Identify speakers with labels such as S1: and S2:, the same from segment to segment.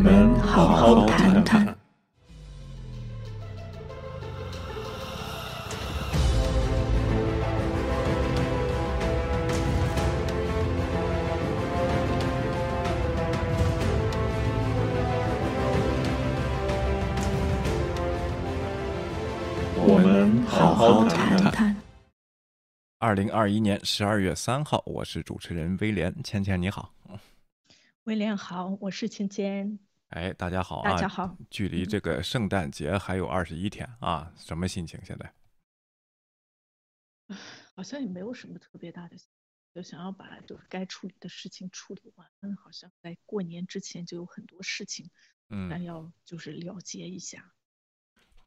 S1: 们好好谈谈。我们好好谈谈。
S2: 二零二一年十二月三号，我是主持人威廉，芊芊你好。
S3: 威廉好，我是芊芊。
S2: 哎，大家好啊！
S3: 大家好，
S2: 距离这个圣诞节还有二十一天啊，什么心情现在？
S3: 好像也没有什么特别大的，就想要把就是该处理的事情处理完。好像在过年之前就有很多事情，
S2: 嗯，
S3: 要就是了结一下。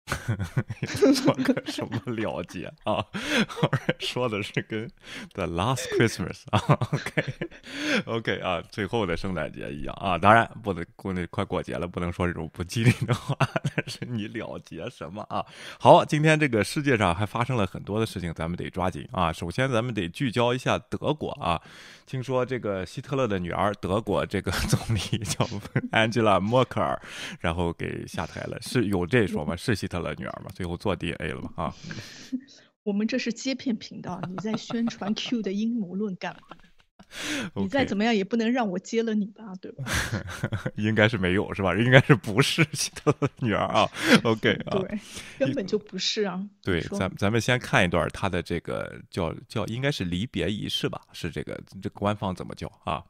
S2: 做个什么了结啊？说的是跟 The Last Christmas 啊，OK，OK 啊，最后的圣诞节一样啊。当然不能过那快过节了，不能说这种不吉利的话。但是你了结什么啊？好，今天这个世界上还发生了很多的事情，咱们得抓紧啊。首先，咱们得聚焦一下德国啊。听说这个希特勒的女儿，德国这个总理叫 Angela Merkel，然后给下台了，是有这说吗？是希特勒女儿嘛？最后做 DNA 了嘛？啊？
S3: 我们这是接片频道，你在宣传 Q 的阴谋论干嘛？你再怎么样也不能让我接了你吧，对吧？
S2: 应该是没有是吧？应该是不是希特勒女儿啊？OK 啊？
S3: 对，根本就不是啊。
S2: 对，咱咱们先看一段他的这个叫叫应该是离别仪式吧？是这个这官方怎么叫啊？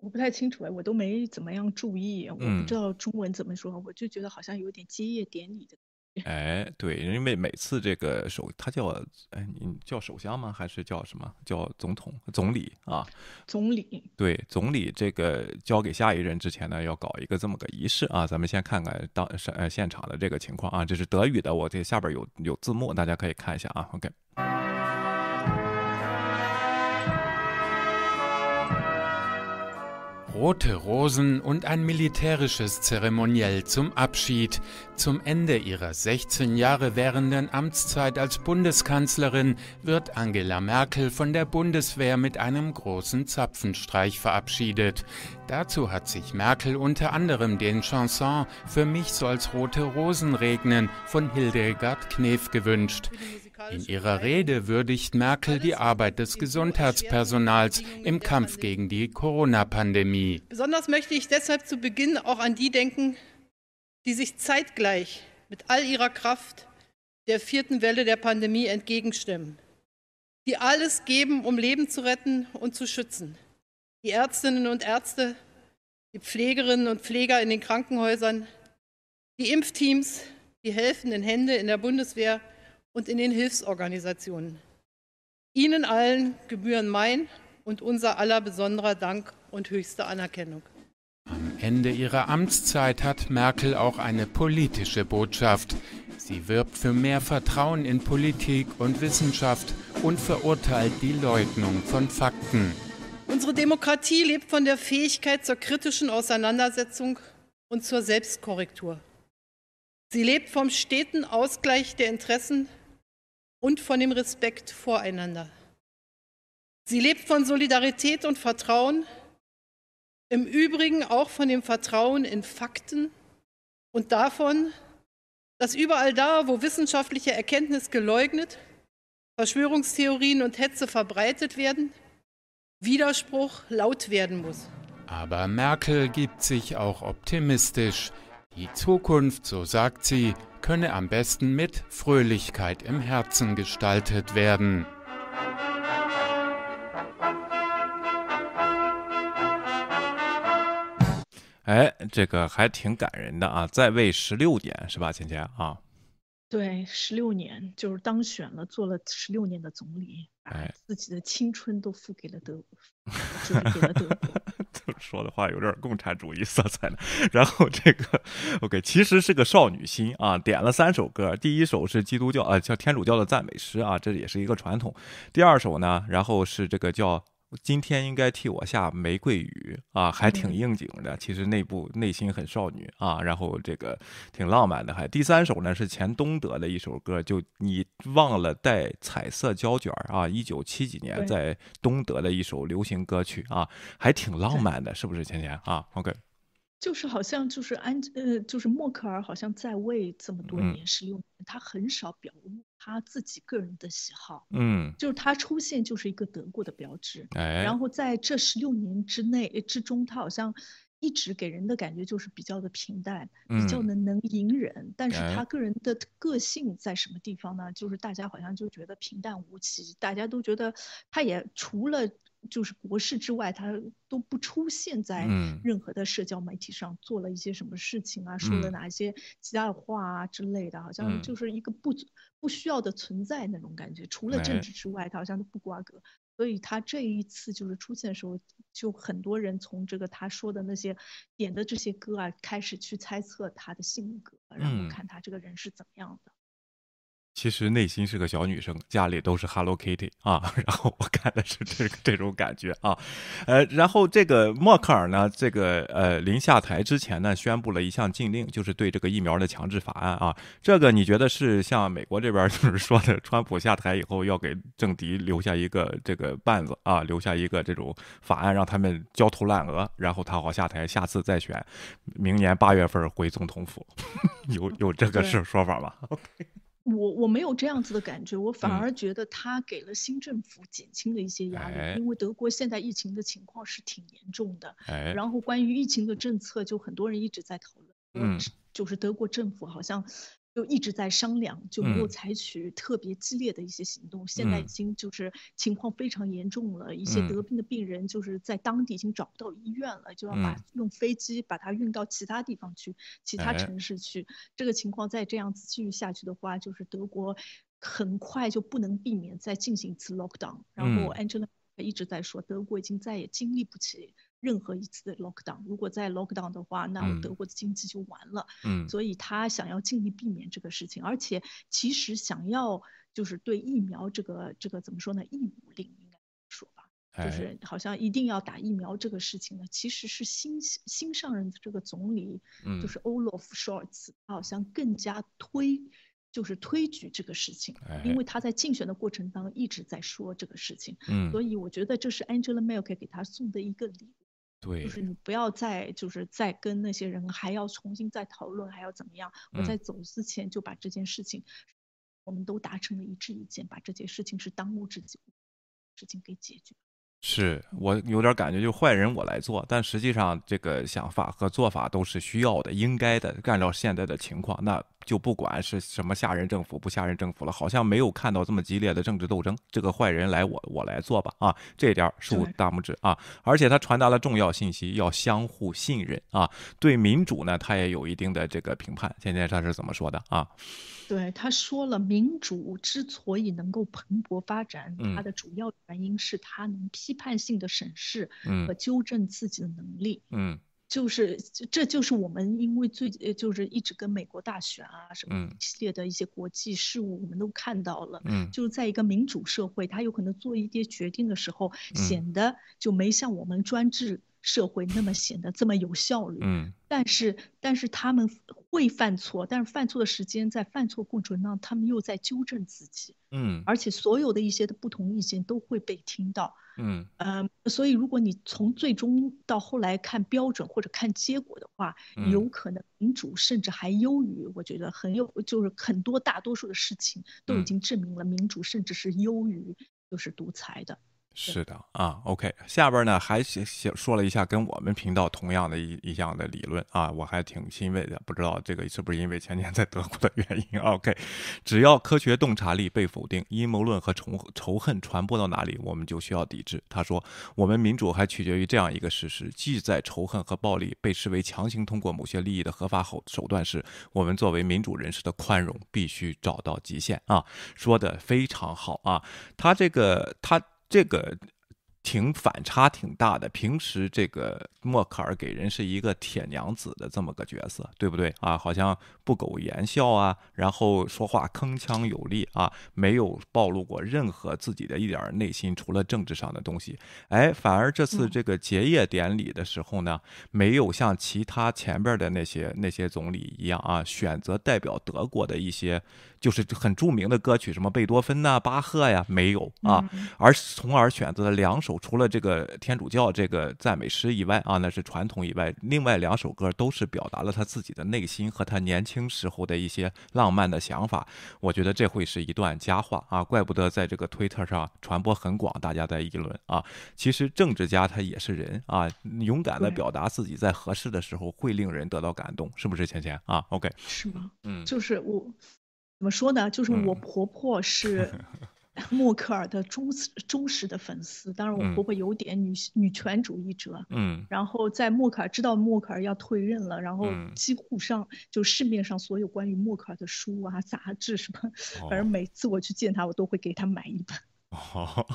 S3: 我不太清楚哎，我都没怎么样注意，我不知道中文怎么说，我就觉得好像有点接业典礼的。
S2: 哎，对，因为每次这个首，他叫哎，你叫首相吗？还是叫什么叫总统、总理啊？
S3: 总理。
S2: 对，总理这个交给下一任之前呢，要搞一个这么个仪式啊。咱们先看看当呃现场的这个情况啊，这是德语的，我这下边有有字幕，大家可以看一下啊。OK。
S4: Rote Rosen und ein militärisches Zeremoniell zum Abschied. Zum Ende ihrer 16 Jahre währenden Amtszeit als Bundeskanzlerin wird Angela Merkel von der Bundeswehr mit einem großen Zapfenstreich verabschiedet. Dazu hat sich Merkel unter anderem den Chanson Für mich soll's rote Rosen regnen von Hildegard Knef gewünscht. In ihrer Rede würdigt Merkel die Arbeit des Gesundheitspersonals im Kampf gegen die Corona-Pandemie.
S5: Besonders möchte ich deshalb zu Beginn auch an die denken, die sich zeitgleich mit all ihrer Kraft der vierten Welle der Pandemie entgegenstimmen, die alles geben, um Leben zu retten und zu schützen. Die Ärztinnen und Ärzte, die Pflegerinnen und Pfleger in den Krankenhäusern, die Impfteams, die helfenden Hände in der Bundeswehr, und in den Hilfsorganisationen. Ihnen allen gebühren mein und unser aller besonderer Dank und höchste Anerkennung.
S4: Am Ende ihrer Amtszeit hat Merkel auch eine politische Botschaft. Sie wirbt für mehr Vertrauen in Politik und Wissenschaft und verurteilt die Leugnung von Fakten.
S5: Unsere Demokratie lebt von der Fähigkeit zur kritischen Auseinandersetzung und zur Selbstkorrektur. Sie lebt vom steten Ausgleich der Interessen und von dem Respekt voreinander. Sie lebt von Solidarität und Vertrauen, im Übrigen auch von dem Vertrauen in Fakten und davon, dass überall da, wo wissenschaftliche Erkenntnis geleugnet, Verschwörungstheorien und Hetze verbreitet werden, Widerspruch laut werden muss.
S4: Aber Merkel gibt sich auch optimistisch. Die Zukunft, so sagt sie, könne am besten mit Fröhlichkeit im Herzen gestaltet werden.
S2: 哎，这个还挺感人的啊！在位十六年是吧，芊芊啊？
S3: 对，十六年就是当选了，做了十六年的总理，
S2: 哎，
S3: 自己的青春都付给了德，就是给了德国。
S2: 说的话有点共产主义色彩呢。然后这个，OK，其实是个少女心啊。点了三首歌，第一首是基督教啊，叫天主教的赞美诗啊，这也是一个传统。第二首呢，然后是这个叫。今天应该替我下玫瑰雨啊，还挺应景的。其实内部内心很少女啊，然后这个挺浪漫的。还第三首呢是前东德的一首歌，就你忘了带彩色胶卷啊，一九七几年在东德的一首流行歌曲啊，还挺浪漫的，是不是？钱钱啊，OK。
S3: 就是好像就是安呃，就是默克尔好像在位这么多
S2: 嗯
S3: 年，十六年，他很少表露他自己个人的喜好，
S2: 嗯，
S3: 就是他出现就是一个德国的标志。
S2: 哎，
S3: 然后在这十六年之内呃之中，他好像一直给人的感觉就是比较的平淡，比较
S2: 嗯
S3: 的能隐忍。但是
S2: 哎
S3: 他个人的个性在什么地方呢？就是大家好像就觉得平淡无奇，大家都觉得他也除了就是国事之外，他都不出现在
S2: 嗯
S3: 任何的社交媒体上做了一些什么事情啊，说了
S2: 嗯
S3: 哪些其他的话啊之类的，好像
S2: 嗯
S3: 就是一个不不需要的存在那种感觉。除了
S2: 哎
S3: 政治之外，他好像都不瓜葛。所以他这一次就是出现的时候，就很多人从这个他说的那些点的这些歌啊，开始去猜测他的性格，然
S2: 嗯
S3: 后看他这个人是怎么样的。
S2: 其实内心是个小女生，家里都是 Hello Kitty 啊，然后我看的是这个这种感觉啊，呃，然后这个默克尔呢，这个呃临下台之前呢，宣布了一项禁令，就是对这个疫苗的强制法案啊，这个你觉得是像美国这边就是说的，川普下台以后要给政敌留下一个这个绊子啊，留下一个这种法案，让他们焦头烂额，然后他好下台，下次再选，明年八月份回总统府，有有这个是说法吗？
S3: 我我没有这样子的感觉，我反
S2: 嗯。
S3: 而觉得他给了新政府减轻了一些压
S2: 哎。
S3: 力，因为德国现在疫情的情况是挺严重的。
S2: 哎，
S3: 然后关于疫情的政策，就很多人一直在讨论，
S2: 嗯。
S3: 就是德国政府好像就一直在商量，就没有
S2: 嗯
S3: 采取特别激烈的一些行动。现在已
S2: 嗯
S3: 经就是情况非常严重了，一些
S2: 嗯
S3: 得病的病人就是在当地已经找不到医院了，就要把
S2: 嗯
S3: 用飞机把它运到其他地方去，其他
S2: 哎
S3: 城市去。这个情况再这样子继续下去的话，就是德国很快就不能避免再进行一次 lockdown。然后
S2: 嗯
S3: Angela 一直在说，德国已经再也经历不起任何一次的 lockdown。如果再 lockdown 的话，那
S2: 嗯
S3: 德国的经济就完了。
S2: 嗯
S3: 所以他想要尽力避免这个事情，而且其实想要就是对疫苗这个这个怎么说呢？义务令应该说吧，就
S2: 哎
S3: 是好像一定要打疫苗这个事情呢，其实是新新上任的这个总理，
S2: 嗯
S3: 就是 Olaf Scholz，他好像更加推。就是推举这个事情，因
S2: 哎
S3: 为他在竞选的过程当中一直在说这个事情，
S2: 嗯，
S3: 所以我觉得这是 Angela Merkel 给他送的一个礼物。
S2: 对
S3: 就，是你不要再就是再跟那些人还要重新再讨论，还要怎么样？我在
S2: 嗯
S3: 走之前就把这件事情，我们都达成了一致意见，把这件事情是当务之急事情给解决。
S2: 是我有点感觉，就坏人我来做，但实际上这个想法和做法都是需要的、应该的。按照现在的情况，那就不管是什么下任政府不下任政府了，好像没有看到这么激烈的政治斗争。这个坏人来我我来做吧，啊，这点儿竖大拇指啊！而且他传达了重要信息，要相互信任啊。对民主呢，他也有一定的这个评判。现在他是怎么说的啊？
S3: 对，他说了，民主之所以能够蓬勃发展，
S2: 嗯
S3: 它的主要原因是它能批判性的审视
S2: 嗯
S3: 和纠正自己的能力。
S2: 嗯
S3: 就是这这就是我们因为最呃就是一直跟美国大选啊什么
S2: 嗯
S3: 一系列的一些国际事务，我们都看到了。
S2: 嗯
S3: 就是在一个民主社会，他有可能做一些决定的时候，
S2: 嗯
S3: 显得就没像我们专制社会那么显得这么有效率。
S2: 嗯
S3: 但是，但是他们会犯错，但是犯错的时间在犯错过程当中，他们又在纠正自己，
S2: 嗯
S3: 而且所有的一些的不同意见都会被听到。
S2: 嗯
S3: 嗯，所以如果你从最终到后来看标准或者看结果的话，
S2: 嗯
S3: 有可能民主甚至还优于，我觉得很有，就是很多大多数的事情都已
S2: 嗯
S3: 经证明了民主甚至是优于就是独裁的。
S2: 是的啊，OK，下边呢还写写说了一下跟我们频道同样的一一项的理论啊，我还挺欣慰的，不知道这个是不是因为前年在德国的原因？OK，只要科学洞察力被否定，阴谋论和仇仇恨传播到哪里，我们就需要抵制。他说，我们民主还取决于这样一个事实：即在仇恨和暴力被视为强行通过某些利益的合法手手段时，我们作为民主人士的宽容必须找到极限啊。说的非常好啊，他这个他。这个挺反差挺大的。平时这个默克尔给人是一个铁娘子的这么个角色，对不对啊？好像不苟言笑啊，然后说话铿锵有力啊，没有暴露过任何自己的一点内心，除了政治上的东西。哎，反而这次这个结业典礼的时候呢，没有像其他前边的那些那些总理一样啊，选择代表德国的一些就是很著名的歌曲，什么贝多芬呐、巴赫呀，没有啊，而从而选择了两首。首除了这个天主教这个赞美诗以外啊，那是传统以外，另外两首歌都是表达了他自己的内心和他年轻时候的一些浪漫的想法。我觉得这会是一段佳话啊，怪不得在这个推特上传播很广，大家在议论啊。其实政治家他也是人啊，勇敢的表达自己在合适的时候会令人得到感动，是不是芊芊啊？OK，
S3: 是吗？
S2: 嗯，
S3: 就是我怎么说呢？就是我
S2: 嗯
S3: 婆婆是 默克尔的忠实忠实的粉丝，当然我
S2: 嗯
S3: 婆婆有点女女权主义者。
S2: 嗯
S3: 然后在默克尔知道默克尔要退任了，然后
S2: 嗯
S3: 几乎上就市面上所有关于默克尔的书啊、杂志什么，
S2: 哦
S3: 反正每次我去见她，我都会给她买一本。
S2: 哦，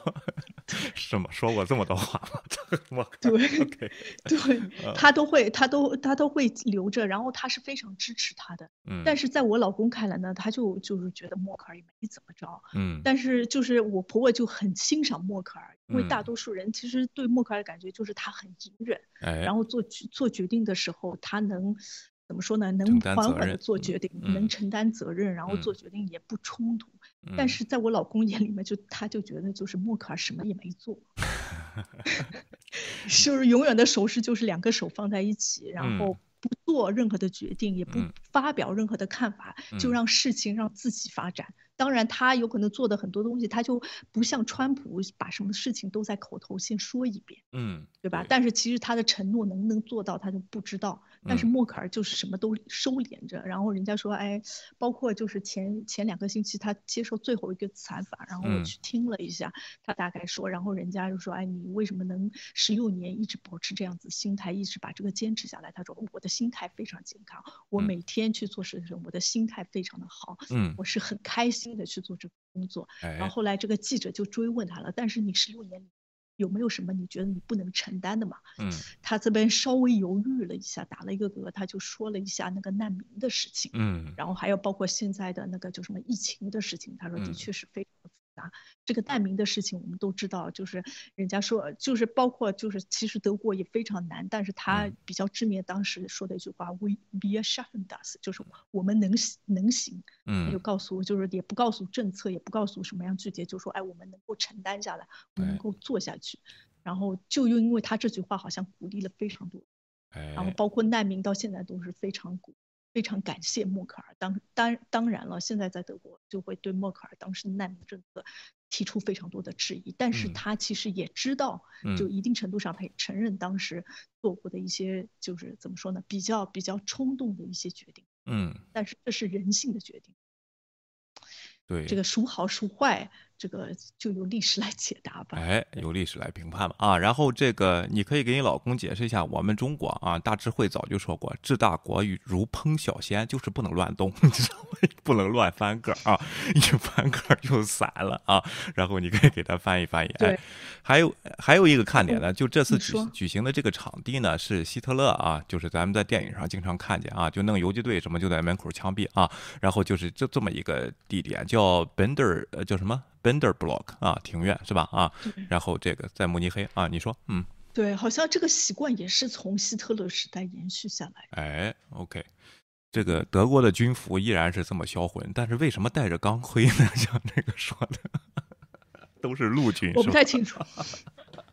S2: 是吗？说过这么多话吗？我
S3: 对对
S2: 嗯
S3: 他都会，他都他都会留着，然后他是非常支持他的。
S2: 嗯，
S3: 但是在我老公看来呢，他就就是觉得默克尔也没怎么着，
S2: 嗯
S3: 但是就是我婆婆就很欣赏默克尔，因为大
S2: 嗯
S3: 多数人其实对默克尔的感觉就是他很隐忍，
S2: 哎，
S3: 然后做决做决定的时候，他能怎么说呢？
S2: 承
S3: 能缓缓的做决定，
S2: 嗯
S3: 能承担责任，然后
S2: 嗯
S3: 做决定也不冲突。
S2: 嗯
S3: 但是在我老公眼里面就，他就觉得就是默克尔什么也没做，就是永远的手势就是两个手放在一起，然
S2: 嗯
S3: 后不做任何的决定，也不
S2: 嗯
S3: 发表任何的看法，就
S2: 嗯
S3: 让事情让自己发展。当然，他有可能做的很多东西，他就不像川普把什么事情都在口头先说一遍。
S2: 嗯，
S3: 对吧？但是其实他的承诺能不能做到，他就不知道。但是
S2: 嗯
S3: 默克尔就是什么都收敛着，然后人家说，哎，包括就是前前两个星期他接受最后一个采访，然后我
S2: 嗯
S3: 去听了一下，他大概说，然后人家就说，哎，你为什么能十六年一直保持这样子心态，一直把这个坚持下来？他说，我的心态非常健康，我
S2: 嗯
S3: 每天去做事的时候，我的心态非常的好，
S2: 嗯，
S3: 我是很开心的去做这个工作。然后
S2: 哎，
S3: 后来这个记者就追问他了，但是你十六年里有没有什么你觉得你不能承担的嘛？
S2: 嗯。
S3: 他这边稍微犹豫了一下，打了一个嗝，他就说了一下那个难民的事情，
S2: 嗯。
S3: 然后还有包括现在的那个就什么疫情的事情，他说的
S2: 嗯。
S3: 确是非常的复杂。这个难民的事情我们都知道，就是人家说就是包括就是其实德国也非常难，但是他
S2: 嗯
S3: 比较知名，当时说的一句话，we we schaffen das，就是我们能能行。他就
S2: 嗯
S3: 告诉我就是也不告诉政策，也不告诉什么样具体，就说哎，我们能够承担下来，我们
S2: 哎
S3: 能够做下去。然后就又因为他这句话，好像鼓励了非常多，然后
S2: 哎，
S3: 包括难民到现在都是非常鼓非常感谢默克尔。当当当然了，现在在德国就会对默克尔当时的难民政策提出非常多的质疑，但是
S2: 嗯。
S3: 他其实也知道，就
S2: 嗯。
S3: 一定程度上他也承认当时做过的一些就是怎么说呢，比较比较冲动的一些决定，
S2: 嗯，
S3: 但是这是人性的决定。
S2: 对，
S3: 这个孰好孰坏，这个就由历史来解答吧。
S2: 哎，由历史来评判吧啊。然后这个你可以给你老公解释一下，我们中国啊，大智慧早就说过，治大国与如烹小鲜，就是不能乱动，你知道吗？不能乱翻个儿啊，一翻个儿就散了啊。然后你可以给他翻译翻译。哎
S3: 对，
S2: 还有还有一个看点呢，就这次举举行的这个场地呢，是希特勒啊，就是咱们在电影上经常看见啊，就弄游击队什么就在门口枪毙啊，然后就是这这么一个地点叫 Bender 呃叫什么 Bender Block 啊庭院是吧啊？然后这个在慕尼黑啊，你说嗯
S3: 对，好像这个习惯也是从希特勒时代延续下来的。
S2: 哎 OK。这个德国的军服依然是这么销魂，但是为什么带着钢盔呢？像这个说的，都是陆军，
S3: 我不太清楚，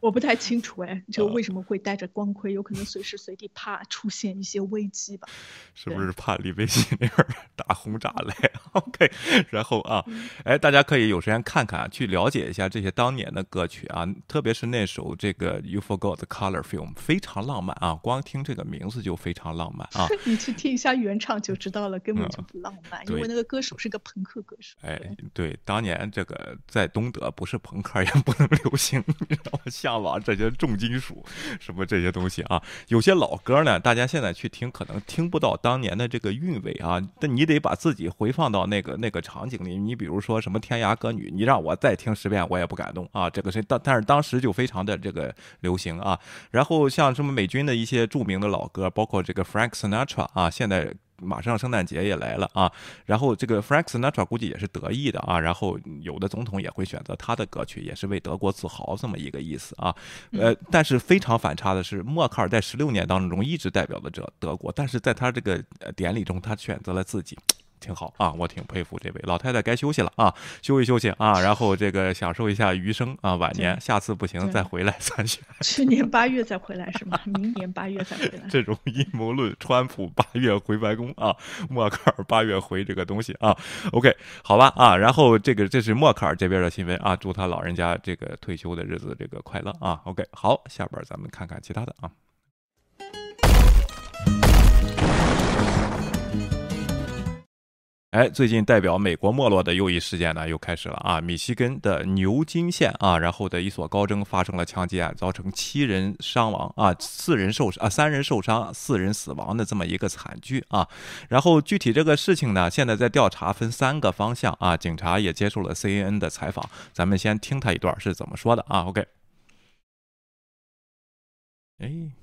S3: 我不太清楚哎，就
S2: 啊
S3: 为什么会带着光盔？有可能随时随地怕出现一些危机吧。
S2: 是不是怕李维新那边儿 打轰炸来？OK，然后啊，
S3: 嗯
S2: 哎，大家可以有时间看看，去了解一下这些当年的歌曲啊，特别是那首这个《You Forgot the Color Film》，非常浪漫啊，光听这个名字就非常浪漫啊。
S3: 你去听一下原唱就知道了，根本就不浪漫，因为那个歌手是个朋克歌手。
S2: 哎
S3: 对，
S2: 对，当年这个在东德不是朋克也不能流行，你知道吗？向往这些重金属什么这些东西啊。有些老歌呢，大家现在去听可能听不到当年的这个韵味啊，但你得把自己回放到那个那个场景里。你比如说什么《天涯歌女》，你让我再听十遍我也不感动啊。这个是但但是当时就非常的这个流行啊。然后像什么美军的一些著名的老歌，包括这个 Frank Sinatra 啊，现在。马上圣诞节也来了啊，然后这个 Frank Sinatra 估计也是得意的啊，然后有的总统也会选择他的歌曲，也是为德国自豪这么一个意思啊。呃，但是非常反差的是，默克尔在十六年当中一直代表着德德国，但是在他这个呃典礼中，他选择了自己。挺好啊，我挺佩服这位老太太，该休息了啊，休息休息啊，然后这个享受一下余生啊，晚年，下次不行再回来 参选。
S3: 去年八月再回来是吗？明年八月再回来。
S2: 这种阴谋论，川普八月回白宫啊，默克尔八月回这个东西啊，OK，好吧啊，然后这个这是默克尔这边的新闻啊，祝他老人家这个退休的日子这个快乐啊，OK，好，下边咱们看看其他的啊。哎，最近代表美国没落的又一事件呢，又开始了啊！密西根的牛津县啊，然后的一所高中发生了枪击案，造成七人伤亡啊，四人受伤啊，三人受伤，四人死亡的这么一个惨剧啊。然后具体这个事情呢，现在在调查，分三个方向啊。警察也接受了 CNN 的采访，咱们先听他一段是怎么说的啊？OK，哎。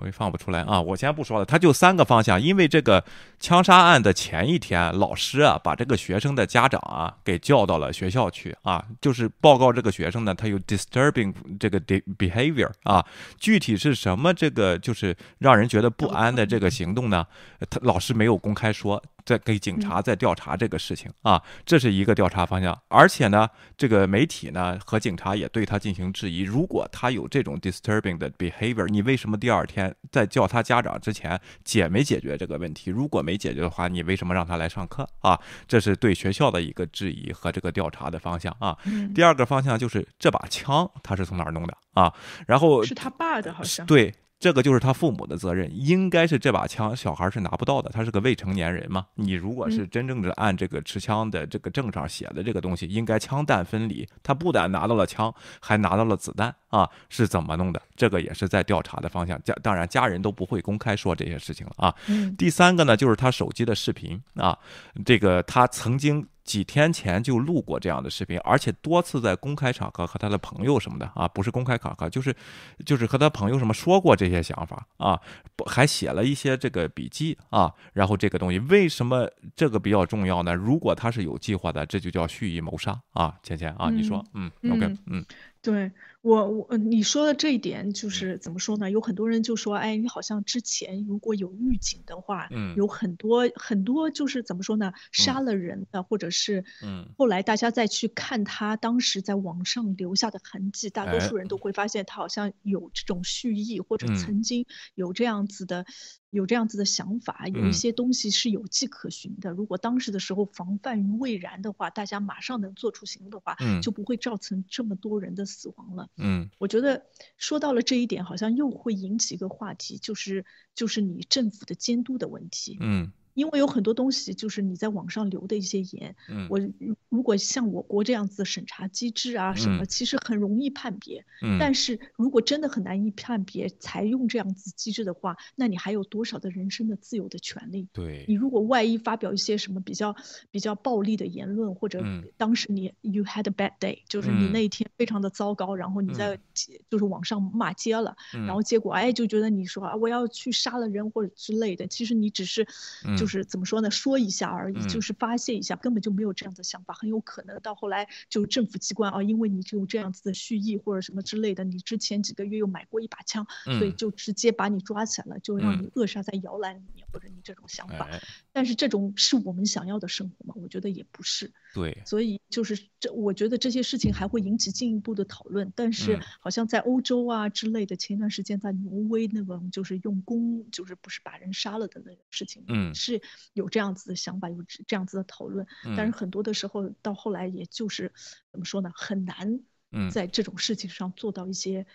S2: 我也放不出来啊！我先不说了，他就三个方向。因为这个枪杀案的前一天，老师啊把这个学生的家长啊给叫到了学校去啊，就是报告这个学生呢，他有 disturbing 这个 behavior 啊，具体是什么这个就是让人觉得不安的这个行动呢？他老师没有公开说。在给警察在调查这个事情啊，这是一个调查方向。而且呢，这个媒体呢和警察也对他进行质疑。如果他有这种 disturbing 的 behavior，你为什么第二天在叫他家长之前解没解决这个问题？如果没解决的话，你为什么让他来上课啊？这是对学校的一个质疑和这个调查的方向啊。第二个方向就是这把枪他是从哪儿弄的啊？然后
S3: 是他爸的，好像
S2: 对。这个就是他父母的责任，应该是这把枪小孩是拿不到的，他是个未成年人嘛。你如果是真正的按这个持枪的这个证上写的这个东西，应该枪弹分离。他不但拿到了枪，还拿到了子弹啊，是怎么弄的？这个也是在调查的方向。家当然家人都不会公开说这些事情了啊。第三个呢，就是他手机的视频啊，这个他曾经。几天前就录过这样的视频，而且多次在公开场合和他的朋友什么的啊，不是公开场合，就是就是和他朋友什么说过这些想法啊，还写了一些这个笔记啊。然后这个东西为什么这个比较重要呢？如果他是有计划的，这就叫蓄意谋杀啊。芊芊啊，你说，嗯，OK，嗯。
S3: 对我，我你说的这一点就是怎么说呢？有很多人就说，哎，你好像之前如果有预警的话，嗯，有很多很多就是怎么说呢？杀了人的，或者是，嗯，后来大家再去看他当时在网上留下的痕迹，大多数人都会发现他好像有这种蓄意，或者曾经有这样子的。有这样子的想法，有一些东西是有迹可循的。如果当时的时候防范于未然的话，大家马上能做出行动的话，就不会造成这么多人的死亡了。嗯，我觉得说到了这一点，好像又会引起一个话题，就是就是你政府的监督的问题。嗯。因为有很多东西就是你在网上留的一些言，嗯。我如果像我国这样子的审查机制啊什么，其实很容易判别。嗯。但是如果真的很难以判别，采用这样子机制的话，那你还有多少的人身的自由的权利？
S2: 对，
S3: 你如果万一发表一些什么比较比较暴力的言论，或者当时你 you had a bad day，就是你那一天非常的糟糕，然后你在就是网上骂街了，然后结果哎就觉得你说啊我要去杀了人或者之类的，其实你只是。就是怎么说呢？说一下而已，就是发泄一下，根本就没有这样的想法。很有可能到后来，就政府机关啊，因为你就有这样子的蓄意或者什么之类的，你之前几个月又买过一把枪，所以就直接把你抓起来了，就让你扼杀在摇篮里面，或者你这种想法。但是这种是我们想要的生活吗？我觉得也不是。
S2: 对，
S3: 所以就是这，我觉得这些事情还会引起进一步的讨论。但是好像在欧洲啊之类的，前一段时间在挪威那种就是用弓，就是不是把人杀了的那个事情，嗯，是有这样子的想法，有这样子的讨论。但是很多的时候到后来，也就是怎么说呢，很难在这种事情上做到一些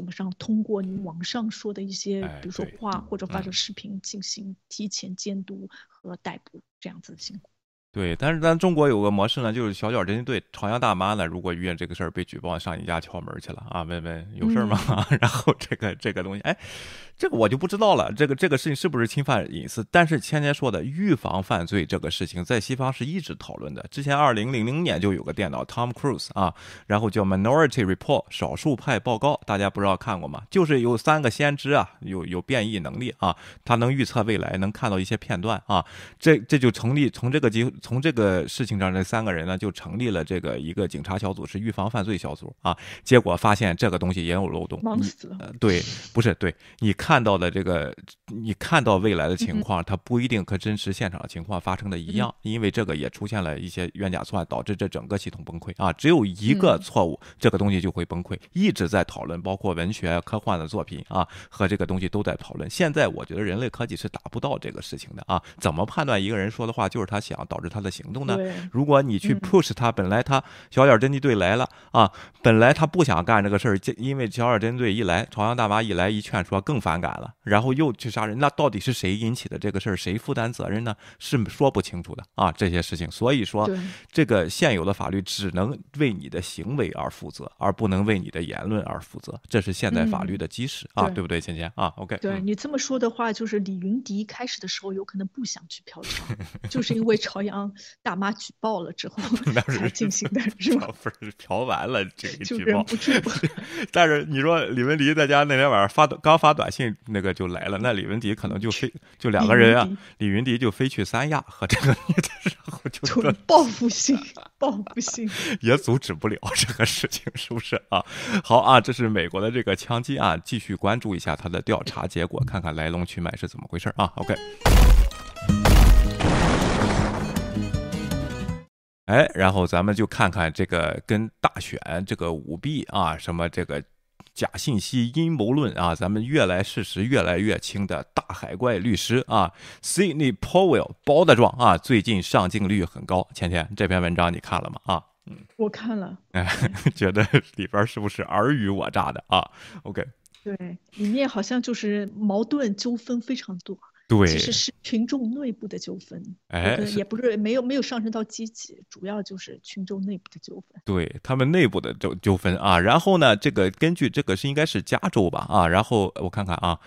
S3: 怎么上通过你网上说的一些，比如说话或者发的视频进行提前监督和逮捕这样子的行为。
S2: 对，但是咱中国有个模式呢，就是小脚侦缉队朝阳大妈呢，如果遇见这个事儿被举报，上你家敲门去了啊，问问有事儿吗？然后这个这个东西，哎，这个我就不知道了，这个这个事情是不是侵犯隐私？但是千年说的预防犯罪这个事情，在西方是一直讨论的。之前二零零零年就有个电脑 Tom Cruise 啊，然后叫 Minority Report 少数派报告，大家不知道看过吗？就是有三个先知啊，有有变异能力啊，他能预测未来，能看到一些片段啊，这这就成立从这个机。从这个事情上，这三个人呢就成立了这个一个警察小组，是预防犯罪小组啊。结果发现这个东西也有漏洞，
S3: 忙死了。
S2: 对，不是对你看到的这个，你看到未来的情况，它不一定和真实现场的情况发生的一样，因为这个也出现了一些冤假错案，导致这整个系统崩溃啊。只有一个错误，这个东西就会崩溃。一直在讨论，包括文学、科幻的作品啊，和这个东西都在讨论。现在我觉得人类科技是达不到这个事情的啊。怎么判断一个人说的话就是他想导致他的行动呢？如果你去 push 他，本来他小点侦缉队来了啊，本来他不想干这个事儿，因为小点侦缉队一来，朝阳大妈一来一劝说，更反感了，然后又去杀人，那到底是谁引起的这个事儿？谁负担责任呢？是说不清楚的啊，这些事情。所以说，这个现有的法律只能为你的行为而负责，而不能为你的言论而负责。这是现代法律的基石啊，对不对，芊芊啊？OK，
S3: 对你这么说的话，就是李云迪开始的时候有可能不想去嫖娼，就是因为朝阳大妈举报了之后 才进行的，是吧？
S2: 不是嫖完了这个
S3: 举
S2: 报，但是你说李文迪在家那天晚上发刚发短信，那个就来了，那李文迪可能就飞，就两个人啊，李云迪就飞去三亚和这个女的，然后就
S3: 报复性，报复性
S2: 也阻止不了这个事情，是不是啊？好啊，这是美国的这个枪击案，继续关注一下他的调查结果，看看来龙去脉是怎么回事啊？OK。哎，然后咱们就看看这个跟大选这个舞弊啊，什么这个假信息阴谋论啊，咱们越来事实越来越清的大海怪律师啊，Sidney Powell 包的状啊，最近上镜率很高。芊芊，这篇文章你看了吗？啊，
S3: 嗯，我看了。
S2: 哎，觉得里边是不是尔虞我诈的啊？OK。
S3: 对，里面好像就是矛盾纠纷非常多。
S2: 对，
S3: 其实是群众内部的纠纷，
S2: 哎，
S3: 也不是没有没有上升到积极，主要就是群众内部的纠纷。
S2: 对他们内部的纠纠纷啊，然后呢，这个根据这个是应该是加州吧啊，然后我看看啊。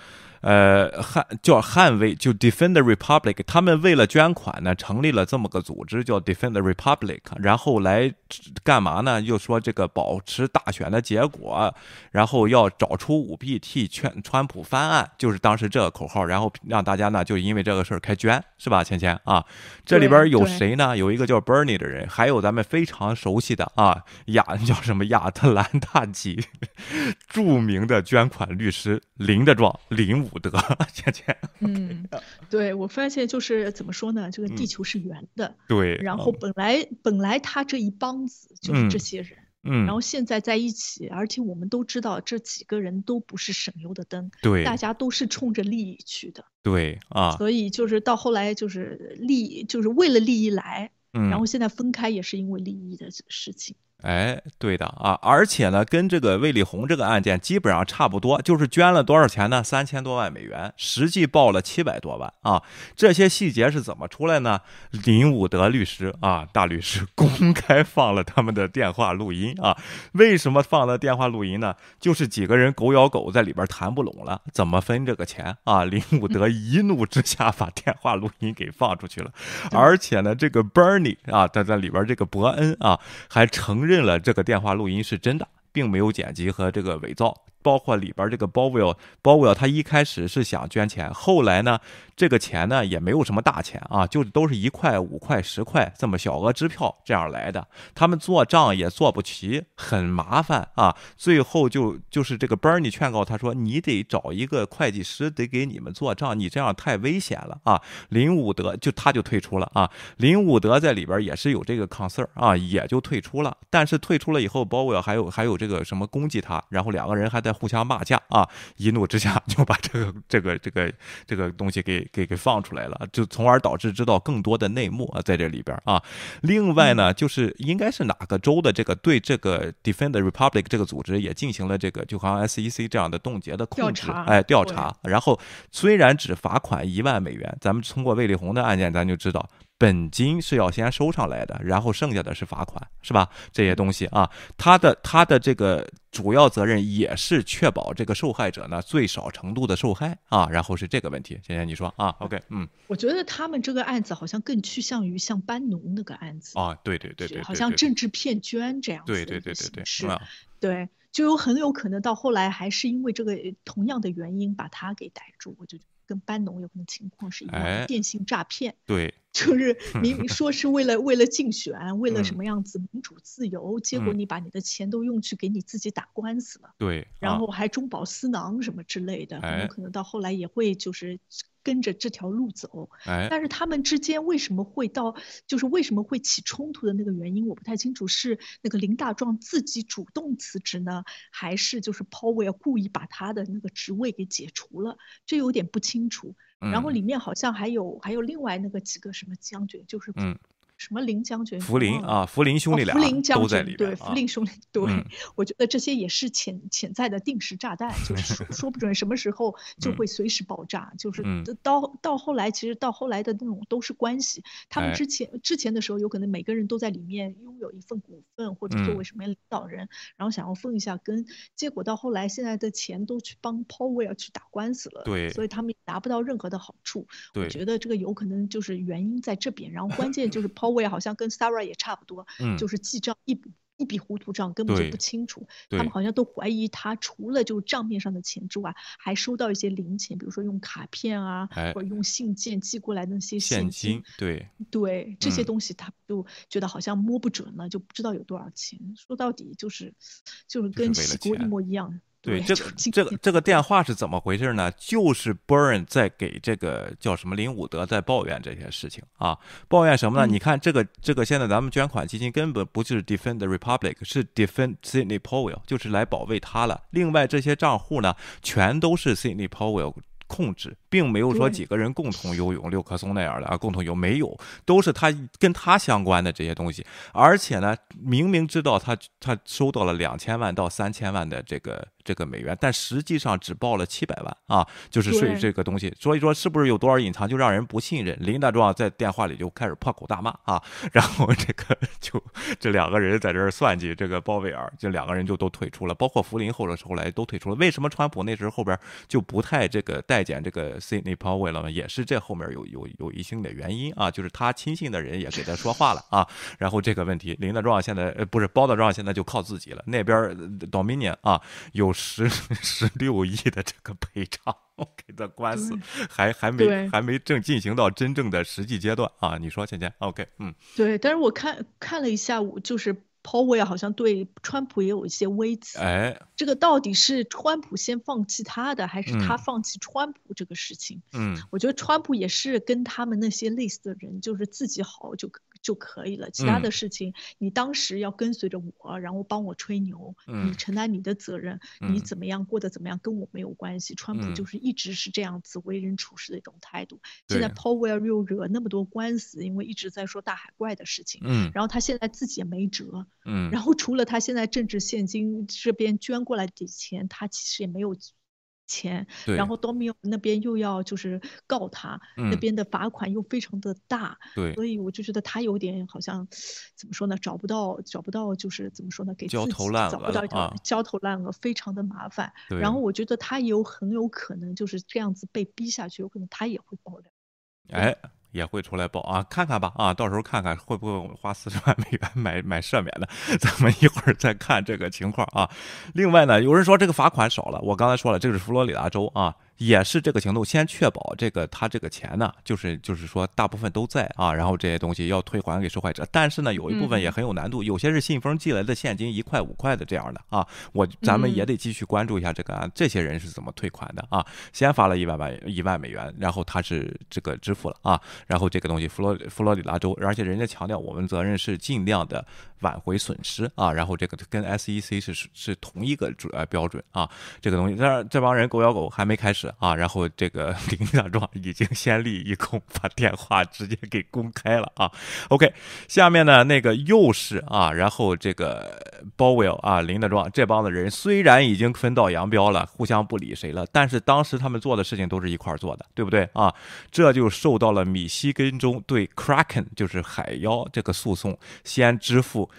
S2: 呃，捍叫捍卫，就 Defend the Republic。他们为了捐款呢，成立了这么个组织，叫 Defend the Republic。然后来干嘛呢？又说这个保持大选的结果，然后要找出舞弊，替川川普翻案，就是当时这个口号。然后让大家呢，就因为这个事儿开捐，是吧？芊芊啊，这里边有谁呢？有一个叫 Bernie 的人，还有咱们非常熟悉的啊亚叫什么亚特兰大籍 著名的捐款律师林的壮林武。不得，姐姐。
S3: 嗯，对我发现就是怎么说呢？这个地球是圆的。
S2: 对。
S3: 然后本来本来他这一帮子就是这些人，嗯。然后现在在一起，而且我们都知道这几个人都不是省油的灯。
S2: 对。
S3: 大家都是冲着利益去的。
S2: 对啊。
S3: 所以就是到后来就是利，就是为了利益来，嗯然后现在分开也是因为利益的事情。
S2: 哎，对的啊，而且呢，跟这个魏丽红这个案件基本上差不多，就是捐了多少钱呢？三千多万美元，实际报了七百多万啊。这些细节是怎么出来呢？林武德律师啊，大律师公开放了他们的电话录音啊。为什么放了电话录音呢？就是几个人狗咬狗在里边谈不拢了，怎么分这个钱啊？林武德一怒之下把电话录音给放出去了，而且呢，这个 Bernie 啊，他在里边这个伯恩啊，还承认。认了这个电话录音是真的，并没有剪辑和这个伪造。包括里边这个鲍威尔，鲍威尔他一开始是想捐钱，后来呢，这个钱呢也没有什么大钱啊，就都是一块、五块、十块这么小额支票这样来的。他们做账也做不齐，很麻烦啊。最后就就是这个 Bernie 劝告他说：“你得找一个会计师，得给你们做账，你这样太危险了啊。”林伍德就他就退出了啊。林伍德在里边也是有这个 concern 啊，也就退出了。但是退出了以后，鲍威尔还有还有这个什么攻击他，然后两个人还在。互相骂架啊！一怒之下就把这个 这个这个这个东西给给给放出来了，就从而导致知道更多的内幕啊，在这里边啊。另外呢，就是应该是哪个州的这个对这个 Defend the Republic 这个组织也进行了这个就好像 SEC 这样的冻结的控制，哎，调查。然后虽然只罚款一万美元，咱们通过魏丽红的案件，咱就知道。本金是要先收上来的，然后剩下的是罚款，是吧？这些东西啊，他的他的这个主要责任也是确保这个受害者呢最少程度的受害啊，然后是这个问题。现在你说啊，OK，嗯，
S3: 我觉得他们这个案子好像更趋向于像班农那个案子
S2: 啊，对对对对，
S3: 好像政治骗捐这样子
S2: 对对对对对，
S3: 是，对，就有很有可能到后来还是因为这个同样的原因把他给逮住，我就。跟班农有可能情况是一样的，电信诈骗。
S2: 对。
S3: 就是 明明说是为了为了竞选，为了什么样子民主自由，结果你把你的钱都用去给你自己打官司了，
S2: 对，
S3: 然后还中饱私囊什么之类的，很有可能到后来也会就是跟着这条路走。
S2: 哎，
S3: 但是他们之间为什么会到，就是为什么会起冲突的那个原因，我不太清楚，是那个林大壮自己主动辞职呢，还是就是 Powell 故意把他的那个职位给解除了？这有点不清楚。然后里面好像还有还有另外那个几个什么将军，就是
S2: 嗯。
S3: 什么林将军？
S2: 福林啊，福林兄弟俩都在里面。
S3: 对，福林兄弟，对，我觉得这些也是潜潜在的定时炸弹，就是说 说不准什么时候就会随时爆炸。就是到到后来，其实到后来的那种都是关系。他们之前之前的时候，有可能每个人都在里面拥有一份股份，或者作为什么领导人，然后想要分一下根。结果到后来，现在的钱都去帮 Powell 去打官司了，
S2: 对，
S3: 所以他们也拿不到任何的好处。
S2: 我
S3: 觉得这个有可能就是原因在这边，然后关键就是 Powell。位好像跟 Sarah 也差不多，
S2: 嗯，
S3: 就是记账一笔一笔糊涂账，根本就不清楚。他们好像都怀疑他除了就是账面上的钱之外，还收到一些零钱，比如说用卡片啊，或者用信件寄过来的那些
S2: 现
S3: 金。
S2: 对
S3: 对，这些东西他就觉得好像摸不准了，就不知道有多少钱。说到底就是就是跟洗锅一模一样。
S2: 对，这个这个这个电话是怎么回事呢？就是 Burn 在给这个叫什么林伍德在抱怨这些事情啊，抱怨什么呢？你看这个这个现在咱们捐款基金根本不就是 Defend the Republic，是 Defend Sidney Powell，就是来保卫他了。另外这些账户呢，全都是 Sidney Powell。控制，并没有说几个人共同游泳，六棵松那样的啊，共同游没有，都是他跟他相关的这些东西。而且呢，明明知道他他收到了两千万到三千万的这个这个美元，但实际上只报了七百万啊，就是税这个东西。所以说，是不是有多少隐藏，就让人不信任？林大壮在电话里就开始破口大骂啊，然后这个 就这两个人在这儿算计这个鲍威尔，这两个人就都退出了，包括福林后来后来都退出了。为什么川普那时候后边就不太这个待见这个 Sidney Powell 了嘛，也是这后面有有有一些的原因啊，就是他亲信的人也给他说话了啊，然后这个问题，林德壮现在呃不是包德壮现在就靠自己了，那边 Dominion 啊有十 十六亿的这个赔偿给的官司还还没还没正进行到真正的实际阶段啊，你说倩倩 OK 嗯
S3: 对，但是我看看了一下午就是。Powell 好像对川普也有一些微词，
S2: 哎，
S3: 这个到底是川普先放弃他的，还是他放弃川普这个事情？
S2: 嗯，
S3: 我觉得川普也是跟他们那些类似的人，就是自己好就。就可以了，其他的事情你当时要跟随着我，然后帮我吹牛，你承担你的责任，你怎么样过得怎么样跟我没有关系。川普就是一直是这样子为人处事的一种态度。现在 Powell 又惹那么多官司，因为一直在说大海怪的事情，
S2: 嗯，
S3: 然后他现在自己也没辙，
S2: 嗯，
S3: 然后除了他现在政治现金这边捐过来的钱，他其实也没有。钱，然后 Domino 那边又要就是告他，那边的罚款又非常的大，
S2: 对，
S3: 所以我就觉得他有点好像怎么说呢，找不到找不到就是怎么说呢，给自己找不到一条焦头烂额，非常的麻烦。然后我觉得他有很有可能就是这样子被逼下去，有可能他也会爆料。
S2: 哎。也会出来报啊，看看吧啊，到时候看看会不会花四十万美元买买赦免的，咱们一会儿再看这个情况啊。另外呢，有人说这个罚款少了，我刚才说了，这个是佛罗里达州啊。也是这个行动，先确保这个他这个钱呢，就是就是说大部分都在啊，然后这些东西要退还给受害者。但是呢，有一部分也很有难度，有些是信封寄来的现金一块五块的这样的啊，我咱们也得继续关注一下这个这些人是怎么退款的啊。先发了一万万一万美元，然后他是这个支付了啊，然后这个东西佛罗佛罗里达州，而且人家强调我们责任是尽量的挽回损失啊，然后这个跟 SEC 是是同一个主呃标准啊，这个东西这这帮人狗咬狗还没开始。啊，然后这个林大壮已经先立一功，把电话直接给公开了啊。OK，下面呢那个又是啊，然后这个鲍威尔啊，林大壮这帮子人虽然已经分道扬镳了，互相不理谁了，但是当时他们做的事情都是一块做的，对不对啊？这就受到了米西根州对 Kraken 就是海妖这个诉讼，先支付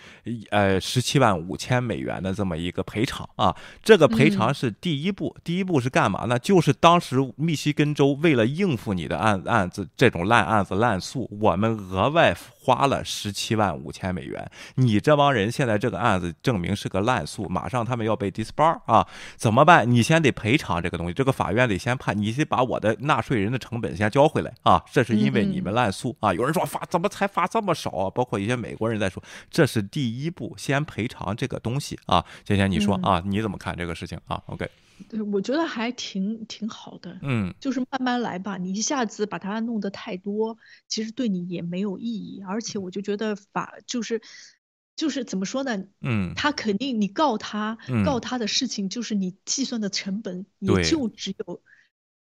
S2: 呃十七万五千美元的这么一个赔偿啊。这个赔偿是第一步，第一步是干嘛呢？就是当时密西根州为了应付你的案案子这种烂案子烂诉，我们额外花了十七万五千美元。你这帮人现在这个案子证明是个烂诉，马上他们要被 disbar 啊，怎么办？你先得赔偿这个东西，这个法院得先判，你得把我的纳税人的成本先交回来啊。这是因为你们烂诉啊。有人说发怎么才发这么少啊？包括一些美国人在说，这是第一步，先赔偿这个东西啊。今天，你说啊，你怎么看这个事情啊？OK。
S3: 对，我觉得还挺挺好的，
S2: 嗯，
S3: 就是慢慢来吧。你一下子把它弄得太多，其实对你也没有意义。而且我就觉得法就是就是怎么说呢？
S2: 嗯，
S3: 他肯定你告他告他的事情，就是你计算的成本也就只有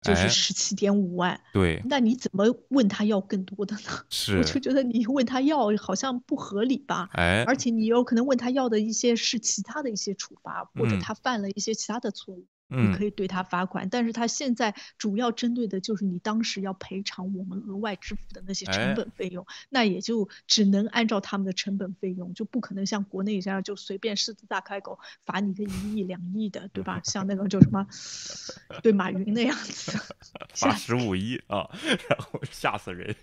S3: 就是十七点五万。
S2: 对，
S3: 那你怎么问他要更多的呢？
S2: 是，
S3: 我就觉得你问他要好像不合理吧？
S2: 哎，
S3: 而且你有可能问他要的一些是其他的一些处罚，或者他犯了一些其他的错误。你可以对他罚款，但是他现在主要针对的就是你当时要赔偿我们额外支付的那些成本费用，那也就只能按照他们的成本费用，就不可能像国内这样就随便狮子大开口罚你个一亿两亿的，对吧？像那个叫什么，对马云那样子，
S2: 罚十五亿啊，然后吓死人，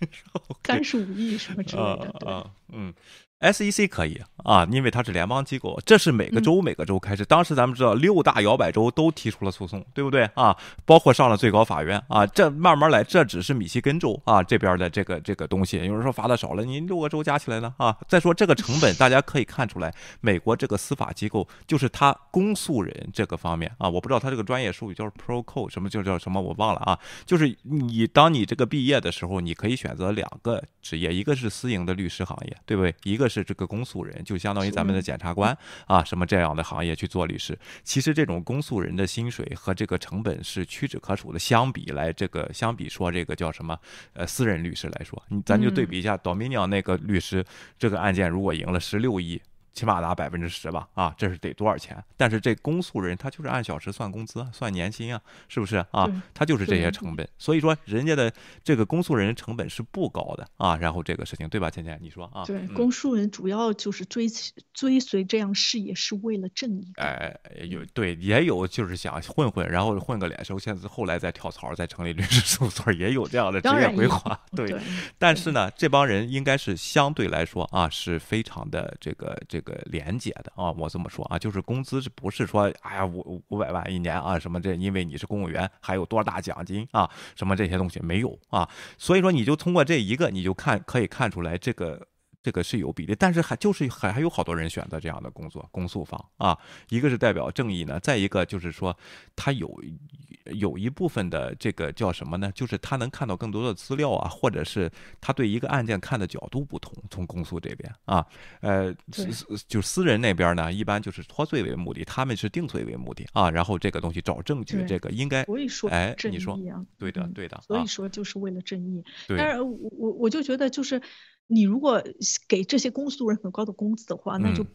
S3: 三十五亿什么之类的，对，
S2: 嗯。S.E.C. 可以啊，因为它是联邦机构，这是每个州每个州开始。当时咱们知道六大摇摆州都提出了诉讼，对不对啊？包括上了最高法院啊。这慢慢来，这只是密西根州啊这边的这个这个东西。有人说罚的少了，您六个州加起来呢啊？再说这个成本，大家可以看出来，美国这个司法机构就是他公诉人这个方面啊，我不知道他这个专业术语叫 pro co 什么就叫什么我忘了啊。就是你当你这个毕业的时候，你可以选择两个职业，一个是私营的律师行业，对不对？一个是这个公诉人，就相当于咱们的检察官啊，什么这样的行业去做律师。其实这种公诉人的薪水和这个成本是屈指可数的。相比来，这个相比说这个叫什么呃私人律师来说，你咱就对比一下，Dominion 那个律师，这个案件如果赢了十六亿。起码拿百分之十吧，啊，这是得多少钱？但是这公诉人他就是按小时算工资，算年薪啊，是不是啊？他就是这些成本，所以说人家的这个公诉人成本是不高的啊。然后这个事情对吧，倩倩，你说啊？
S3: 对，公诉人主要就是追追随这样事业是为了正义。
S2: 哎，有对，也有就是想混混，然后混个脸熟，现在后来再跳槽，再成立律师事务所，也有这样的职业规划。对，但是呢，这帮人应该是相对来说啊，是非常的这个这。这个廉洁的啊，我这么说啊，就是工资是不是说，哎呀五五百万一年啊，什么这因为你是公务员，还有多大奖金啊，什么这些东西没有啊，所以说你就通过这一个，你就看可以看出来这个。这个是有比例，但是还就是还还有好多人选择这样的工作，公诉方啊，一个是代表正义呢，再一个就是说他有有一部分的这个叫什么呢？就是他能看到更多的资料啊，或者是他对一个案件看的角度不同。从公诉这边啊，呃，就私人那边呢，一般就是脱罪为目的，他们是定罪为目的啊。然后这个东西找证据，这个应该
S3: 所以说
S2: 哎，你说对的对的，
S3: 所以说就是为了正义。
S2: 对，
S3: 但是我我我就觉得就是。你如果给这些公诉人很高的工资的话，那就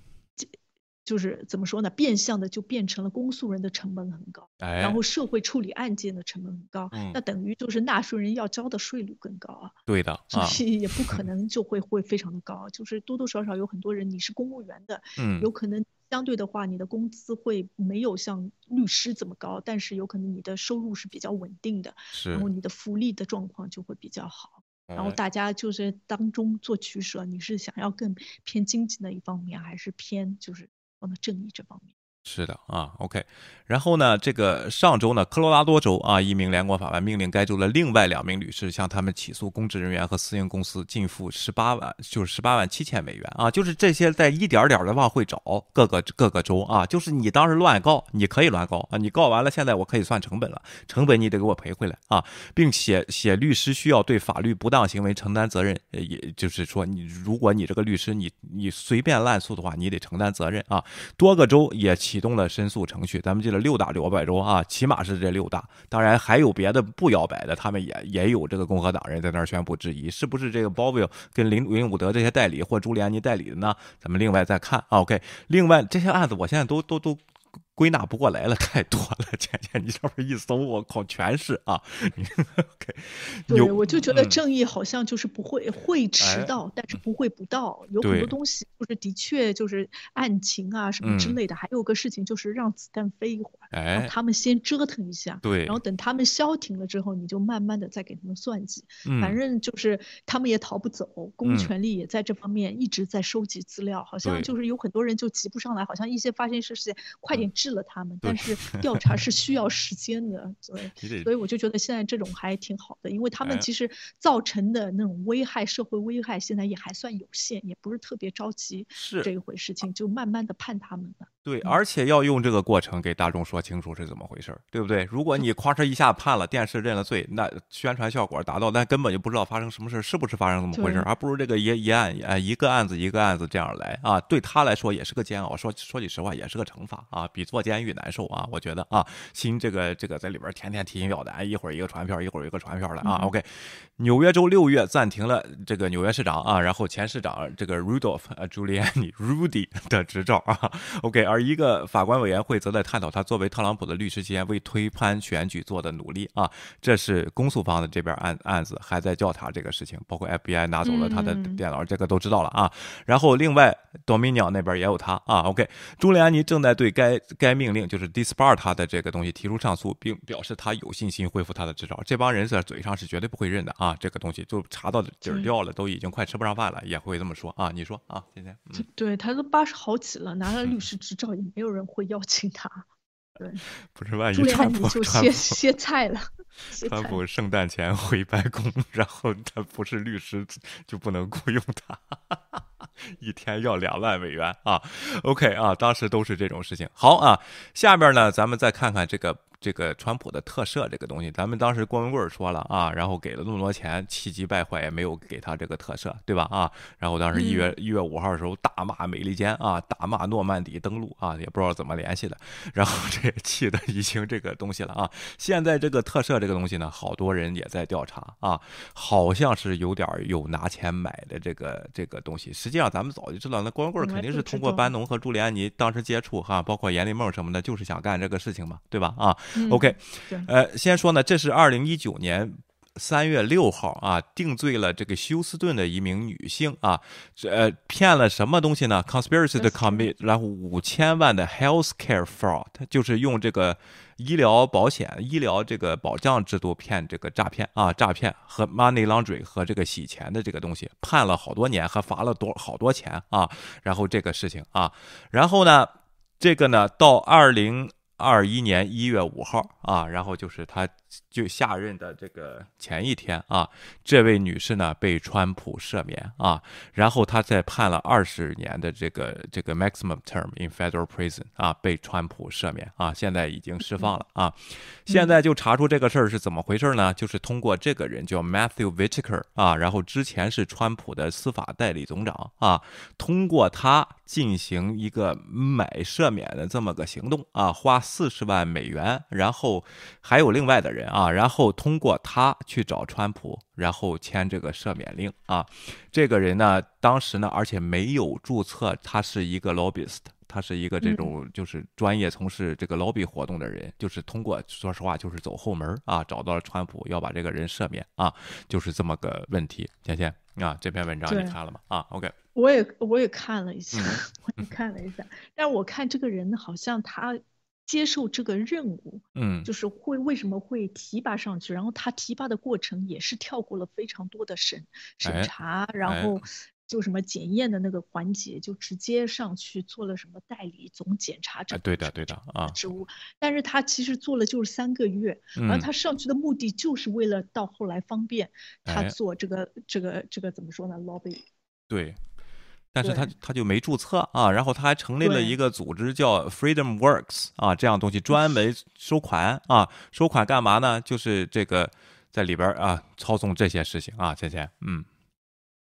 S3: 就是怎么说呢？变相的就变成了公诉人的成本很高，然后社会处理案件的成本很高，那等于就是纳税人要交的税率更高啊。
S2: 对的，
S3: 所以也不可 能就会会非常的高，就是多多少少有很多人你是公务员的，嗯，有可能相对的话你的工资会没有像律师这么高，但是有可能你的收入是比较稳定的，然后你的福利的状况就会比较好。然后大家就是当中做取舍，你是想要更偏经济那一方面，还是偏就是我们正义这方面？
S2: 是的啊，OK，然后呢，这个上周呢，科罗拉多州啊，一名联邦法官命令该州的另外两名律师向他们起诉公职人员和私营公司进付十八万，就是十八万七千美元啊，就是这些在一点点的往回找各个各个州啊，就是你当时乱告，你可以乱告啊，你告完了，现在我可以算成本了，成本你得给我赔回来啊，并且写律师需要对法律不当行为承担责任，也就是说，你如果你这个律师你你随便滥诉的话，你得承担责任啊，多个州也起。启动了申诉程序，咱们记得六大摇摆州啊，起码是这六大，当然还有别的不摇摆的，他们也也有这个共和党人在那儿宣布质疑，是不是这个鲍威尔跟林林伍德这些代理或朱利安尼代理的呢？咱们另外再看。OK，另外这些案子我现在都都都归纳不过来了，太多了。倩倩，你上面一搜，我靠，全是啊。
S3: 对，我就觉得正义好像就是不会会迟到，但是不会不到。有很多东西就是的确就是案情啊什么之类的。还有个事情就是让子弹飞一会儿，哎，他们先折腾一下，
S2: 对，
S3: 然后等他们消停了之后，你就慢慢的再给他们算计。反正就是他们也逃不走，公权力也在这方面一直在收集资料，好像就是有很多人就急不上来，好像一些发现事情快点治了他们，但是调查是需要时间的，对，所以我就觉得现在这种还挺好的，因为他们其实造成的那种危害，社会危害现在也还算有限，也不是特别着急，
S2: 是
S3: 这一回事情，就慢慢的判他们了。
S2: 对，而且要用这个过程给大众说清楚是怎么回事儿，对不对？如果你哐哧一下判了，电视认了罪，那宣传效果达到，但根本就不知道发生什么事儿，是不是发生这么回事儿？还不如这个一一案啊，一个案子一个案子这样来啊，对他来说也是个煎熬。说说句实话，也是个惩罚啊，比坐监狱难受啊。我觉得啊，新这个这个在里边天天提心吊胆，一会儿一个传票，一会儿一个传票的啊。OK，纽约州六月暂停了这个纽约市长啊，然后前市长这个 Rudolph 呃朱利安尼 Rudy 的执照啊。OK，而一个法官。委员会则在探讨他作为特朗普的律师期间为推翻选举做的努力啊，这是公诉方的这边案案子还在调查这个事情，包括 FBI 拿走了他的电脑，这个都知道了啊。然后另外 Dominion 那边也有他啊。OK，朱利安尼正在对该该命令就是 disbar 他的这个东西提出上诉，并表示他有信心恢复他的执照。这帮人在嘴上是绝对不会认的啊，这个东西就查到底儿掉了，都已经快吃不上饭了，也会这么说啊。你说啊，今天
S3: 对他都八十好几了，拿了律师执照也没有人会。邀请他，对，
S2: 不是万一川普
S3: 就歇歇菜了。
S2: 川普圣诞前回白宫，然后他不是律师就不能雇佣他，一天要两万美元啊。OK 啊，当时都是这种事情。好啊，下面呢，咱们再看看这个。这个川普的特赦这个东西，咱们当时郭文贵说了啊，然后给了那么多钱，气急败坏也没有给他这个特赦，对吧？啊，然后当时一月一月五号的时候大骂美利坚啊，大骂诺曼底登陆啊，也不知道怎么联系的，然后这气的已经这个东西了啊。现在这个特赦这个东西呢，好多人也在调查啊，好像是有点有拿钱买的这个这个东西。实际上咱们早就知道，那郭文贵肯定是通过班农和朱利安尼当时接触哈，包括阎立梦什么的，就是想干这个事情嘛，对吧？啊。OK，呃，先说呢，这是二零一九年三月六号啊，定罪了这个休斯顿的一名女性啊，呃，骗了什么东西呢？Conspiracy to commit，然后五千万的 healthcare fraud，就是用这个医疗保险、医疗这个保障制度骗这个诈骗啊，诈骗和 money laundering 和这个洗钱的这个东西，判了好多年，还罚了多好多钱啊，然后这个事情啊，然后呢，这个呢，到二零。二一年一月五号啊，然后就是他。就下任的这个前一天啊，这位女士呢被川普赦免啊，然后她在判了二十年的这个这个 maximum term in federal prison 啊，被川普赦免啊，现在已经释放了啊。现在就查出这个事儿是怎么回事呢？就是通过这个人叫 Matthew Whitaker 啊，然后之前是川普的司法代理总长啊，通过他进行一个买赦免的这么个行动啊，花四十万美元，然后还有另外的人。啊，然后通过他去找川普，然后签这个赦免令啊。这个人呢，当时呢，而且没有注册，他是一个 lobbyist，他是一个这种就是专业从事这个 lobby 活动的人，就是通过说实话就是走后门啊，找到了川普，要把这个人赦免啊，就是这么个问题。芊芊啊，这篇文章你看了吗？啊，OK，
S3: 我也我也看了一下，我也看了一下，但我看这个人好像他。接受这个任务，
S2: 嗯，
S3: 就是会为什么会提拔上去？然后他提拔的过程也是跳过了非常多的审审查，然后就什么检验的那个环节，就直接上去做了什么代理总检察长，
S2: 对的对的啊
S3: 职务。但是他其实做了就是三个月，然后他上去的目的就是为了到后来方便他做这个这个这个怎么说呢？lobby。
S2: 对。但是他他就没注册啊，然后他还成立了一个组织叫 Freedom Works 啊，这样东西专门收款啊，收款干嘛呢？就是这个在里边啊操纵这些事情啊，倩倩，嗯，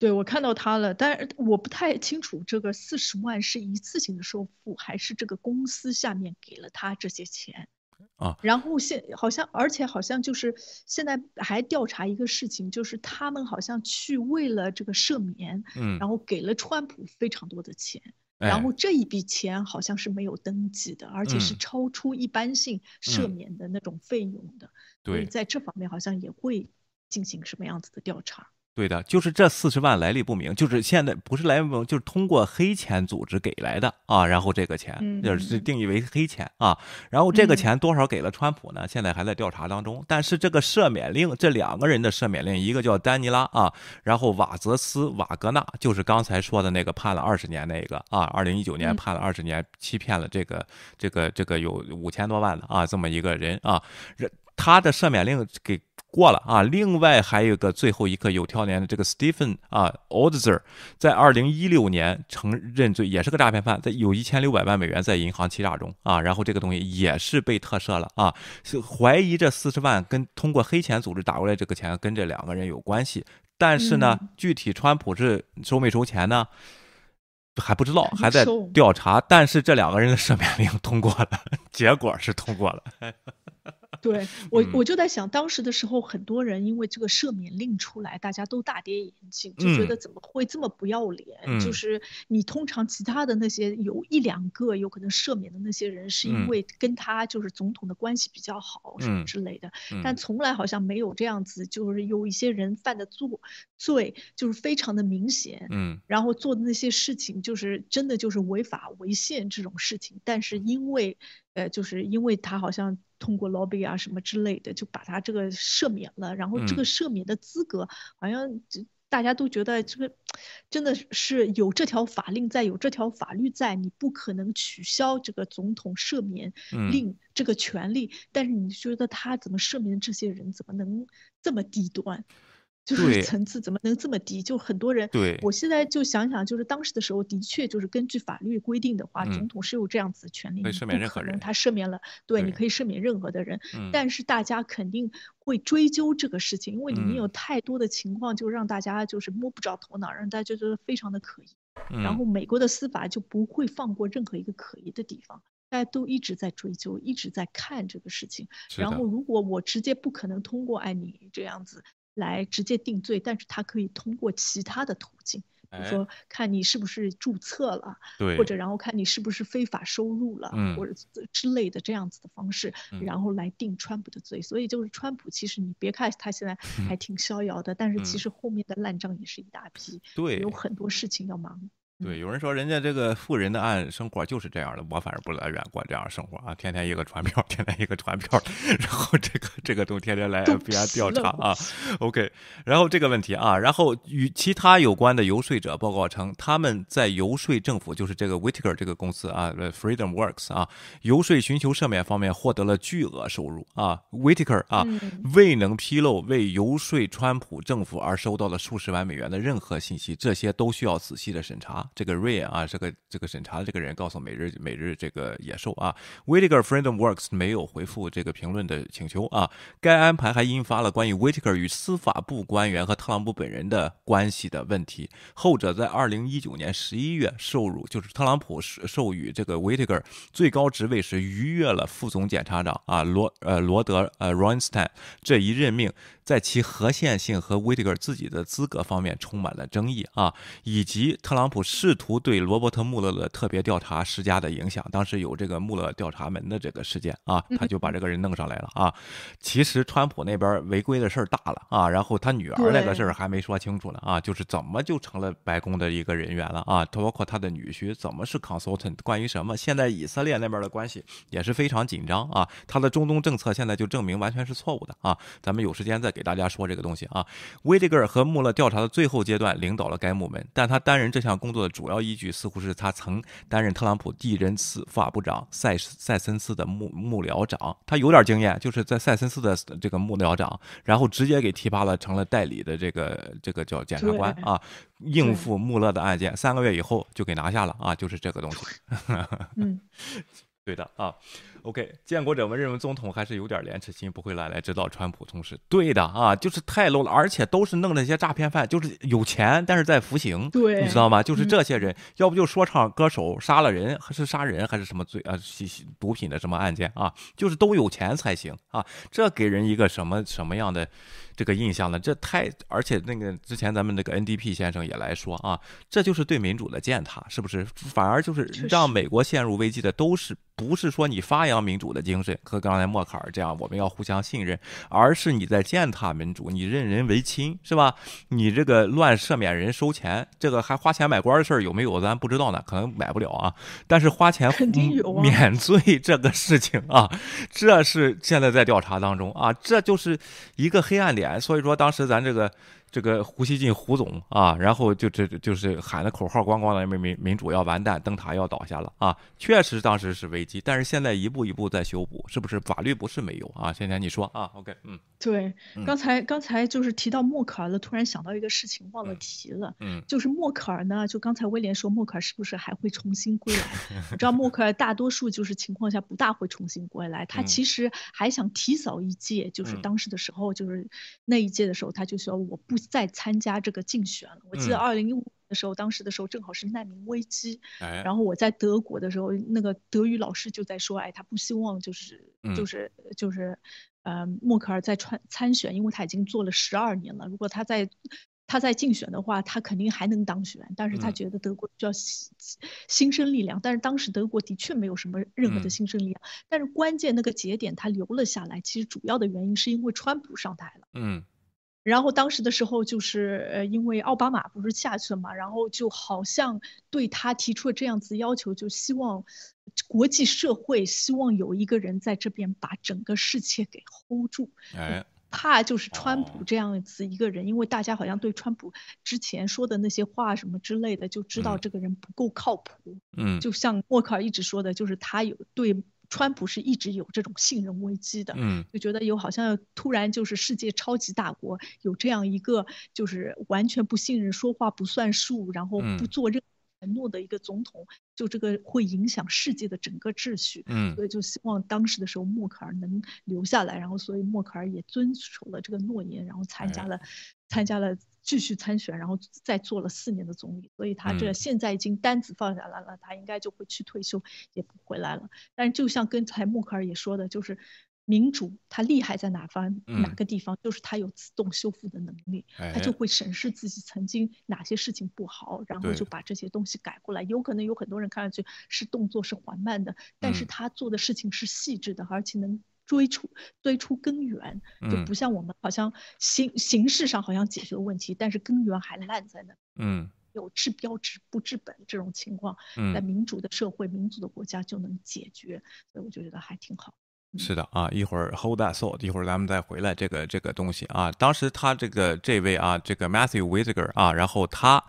S3: 对我看到他了，但是我不太清楚这个四十万是一次性的收付，还是这个公司下面给了他这些钱。
S2: 啊，
S3: 然后现好像，而且好像就是现在还调查一个事情，就是他们好像去为了这个赦免，嗯，然后给了川普非常多的钱，然后这一笔钱好像是没有登记的，而且是超出一般性赦免的那种费用的。
S2: 对，
S3: 在这方面好像也会进行什么样子的调查。
S2: 对的，就是这四十万来历不明，就是现在不是来历不明，就是通过黑钱组织给来的啊。然后这个钱就是定义为黑钱啊。然后这个钱多少给了川普呢？现在还在调查当中。但是这个赦免令，这两个人的赦免令，一个叫丹尼拉啊，然后瓦泽斯瓦格纳，就是刚才说的那个判了二十年那个啊，二零一九年判了二十年，欺骗了这个这个这个有五千多万的啊，这么一个人啊，人。他的赦免令给过了啊！另外还有个最后一个有条连的这个 Stephen 啊 o d z e r 在二零一六年承认罪，也是个诈骗犯，在有一千六百万美元在银行欺诈中啊，然后这个东西也是被特赦了啊，是怀疑这四十万跟通过黑钱组织打过来这个钱跟这两个人有关系，但是呢，具体川普是收没收钱呢？还不知道，还在调查，但是这两个人的赦免令通过了，结果是通过了。
S3: 对 我，我就在想，当时的时候，很多人因为这个赦免令出来，大家都大跌眼镜，就觉得怎么会这么不要脸？就是你通常其他的那些有一两个有可能赦免的那些人，是因为跟他就是总统的关系比较好什么之类的，但从来好像没有这样子，就是有一些人犯的罪罪就是非常的明显，嗯，然后做的那些事情就是真的就是违法违宪这种事情，但是因为呃，就是因为他好像。通过 lobby 啊什么之类的，就把他这个赦免了。然后这个赦免的资格，好像大家都觉得这个真的是有这条法令在，有这条法律在，你不可能取消这个总统赦免令这个权利。但是你觉得他怎么赦免这些人，怎么能这么低端？就是层次怎么能这么低？就很多人，
S2: 对
S3: 我现在就想想，就是当时的时候，的确就是根据法律规定的话，总统是有这样子的权利，
S2: 赦免任何人。
S3: 他赦免了，对，你可以赦免任何的人。但是大家肯定会追究这个事情，因为里面有太多的情况，就让大家就是摸不着头脑，让大家觉得非常的可疑。然后美国的司法就不会放过任何一个可疑的地方，大家都一直在追究，一直在看这个事情。然后如果我直接不可能通过哎，你这样子。来直接定罪，但是他可以通过其他的途径，比如说看你是不是注册了，
S2: 对，
S3: 或者然后看你是不是非法收入了，或者之类的这样子的方式，然后来定川普的罪。所以就是川普，其实你别看他现在 还挺逍遥的，但是其实后面的烂账也是一大批，
S2: 对，
S3: 有很多事情要忙。
S2: 对，有人说人家这个富人的暗生活就是这样的，我反正不来愿过这样生活啊，天天一个传票，天天一个传票，然后这个这个都天天来 FBI 调查啊。OK，然后这个问题啊，然后与其他有关的游说者报告称，他们在游说政府，就是这个 Whitaker 这个公司啊，Freedom Works 啊，游说寻求赦免方面获得了巨额收入啊。Whitaker 啊，未能披露为游说川普政府而收到了数十万美元的任何信息，这些都需要仔细的审查。这个 Ray 啊，这个这个审查的这个人告诉每日每日这个野兽啊 w h i t a k e r Freedom Works 没有回复这个评论的请求啊。该安排还引发了关于 w h i t a k e r 与司法部官员和特朗普本人的关系的问题。后者在二零一九年十一月受辱，就是特朗普授予这个 w h i t a k e r 最高职位时，逾越了副总检察长啊罗呃罗德呃 r o n s t e i n 这一任命。在其合宪性和威特格自己的资格方面充满了争议啊，以及特朗普试图对罗伯特·穆勒的特别调查施加的影响。当时有这个穆勒调查门的这个事件啊，他就把这个人弄上来了啊。其实川普那边违规的事儿大了啊，然后他女儿那个事儿还没说清楚呢啊，就是怎么就成了白宫的一个人员了啊？包括他的女婿怎么是 consultant，关于什么？现在以色列那边的关系也是非常紧张啊，他的中东政策现在就证明完全是错误的啊。咱们有时间再。给大家说这个东西啊，威利格尔和穆勒调查的最后阶段领导了该部门，但他担任这项工作的主要依据似乎是他曾担任特朗普第一任司法部长塞塞森斯的幕幕僚长，他有点经验，就是在塞森斯的这个幕僚长，然后直接给提拔了成了代理的这个这个叫检察官啊，应付穆勒的案件，三个月以后就给拿下了啊，就是这个东西。
S3: 嗯，
S2: 对的啊。OK，建国者们认为总统还是有点廉耻心，不会来来指导川普从事。对的啊，就是太 low 了，而且都是弄那些诈骗犯，就是有钱但是在服刑，
S3: 对，
S2: 你知道吗？就是这些人，要不就说唱歌手杀了人，还是杀人，还是什么罪啊？吸吸毒品的什么案件啊？就是都有钱才行啊！这给人一个什么什么样的这个印象呢？这太而且那个之前咱们那个 NDP 先生也来说啊，这就是对民主的践踏，是不是？反而就是让美国陷入危机的都是。不是说你发扬民主的精神，和刚才默克尔这样，我们要互相信任，而是你在践踏民主，你任人唯亲，是吧？你这个乱赦免人收钱，这个还花钱买官的事儿有没有？咱不知道呢，可能买不了啊。但是花钱肯定有免罪 这个事情啊，这是现在在调查当中啊，这就是一个黑暗点。所以说当时咱这个。这个胡锡进胡总啊，然后就这就是喊的口号咣咣的，民民民主要完蛋，灯塔要倒下了啊！确实当时是危机，但是现在一步一步在修补，是不是？法律不是没有啊？现在你说啊？OK，嗯，
S3: 对，刚才刚才就是提到默克尔了，突然想到一个事情忘了提了，嗯，就是默克尔呢，就刚才威廉说默克尔是不是还会重新归来？我知道默克尔大多数就是情况下不大会重新归来，他其实还想提早一届，就是当时的时候，就是那一届的时候，他就说我不。再参加这个竞选了。我记得二零一五年的时候，当时的时候正好是难民危机，然后我在德国的时候，那个德语老师就在说，哎，他不希望就是就是就是，呃，默克尔再参参选，因为他已经做了十二年了。如果他在他在竞选的话，他肯定还能当选。但是他觉得德国需要新新生力量。但是当时德国的确没有什么任何的新生力量。但是关键那个节点他留了下来，其实主要的原因是因为川普上台了。嗯。然后当时的时候，就是呃，因为奥巴马不是下去了嘛，然后就好像对他提出了这样子要求，就希望国际社会希望有一个人在这边把整个世界给 hold 住。哎，怕就是川普这样子一个人，因为大家好像对川普之前说的那些话什么之类的，就知道这个人不够靠谱。嗯，就像默克尔一直说的，就是他有对。川普是一直有这种信任危机的，嗯，就觉得有好像突然就是世界超级大国有这样一个就是完全不信任、说话不算数，然后不做任何承诺的一个总统，就这个会影响世界的整个秩序，嗯，所以就希望当时的时候默克尔能留下来，然后所以默克尔也遵守了这个诺言，然后参加了参加了。继续参选，然后再做了四年的总理，所以他这现在已经单子放下来了，他应该就会去退休，也不回来了。但是就像刚才默克尔也说的，就是民主它厉害在哪方哪个地方，就是它有自动修复的能力，它就会审视自己曾经哪些事情不好，然后就把这些东西改过来。有可能有很多人看上去是动作是缓慢的，但是他做的事情是细致的，而且能。追出追出根源，就不像我们好像形形式上好像解决了问题，但是根源还烂在那。嗯，有治标治不治本这种情况，在民主的社会、民主的国家就能解决，所以我就觉得还挺好。
S2: 是的啊，一会儿 hold that thought，一会儿咱们再回来这个这个东西啊。当时他这个这位啊，这个 Matthew Whitaker 啊，然后他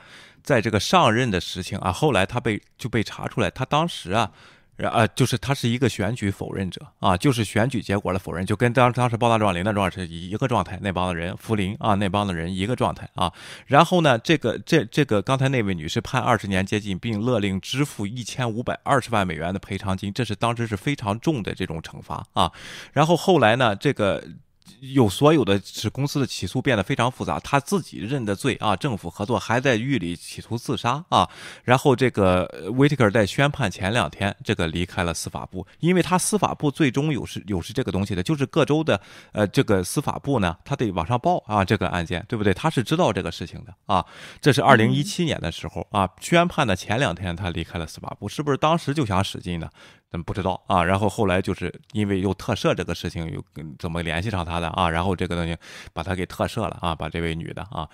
S2: 在这个上任的事情啊，后来他被就被查出来，他当时啊。然啊，就是他是一个选举否认者啊，就是选举结果的否认，就跟当当时包大壮、林大壮是一个状态，那帮的人，福林啊，那帮的人一个状态啊。然后呢，这个这这个刚才那位女士判二十年监禁，并勒令支付一千五百二十万美元的赔偿金，这是当时是非常重的这种惩罚啊。然后后来呢，这个。有所有的使公司的起诉变得非常复杂，他自己认的罪啊，政府合作还在狱里企图自杀啊，然后这个威特克在宣判前两天，这个离开了司法部，因为他司法部最终有是有是这个东西的，就是各州的呃这个司法部呢，他得往上报啊这个案件，对不对？他是知道这个事情的啊，这是二零一七年的时候啊，宣判的前两天他离开了司法部，是不是当时就想使劲呢？不知道啊，然后后来就是因为又特赦这个事情，又怎么联系上他的啊？然后这个东西把他给特赦了啊，把这位女的啊。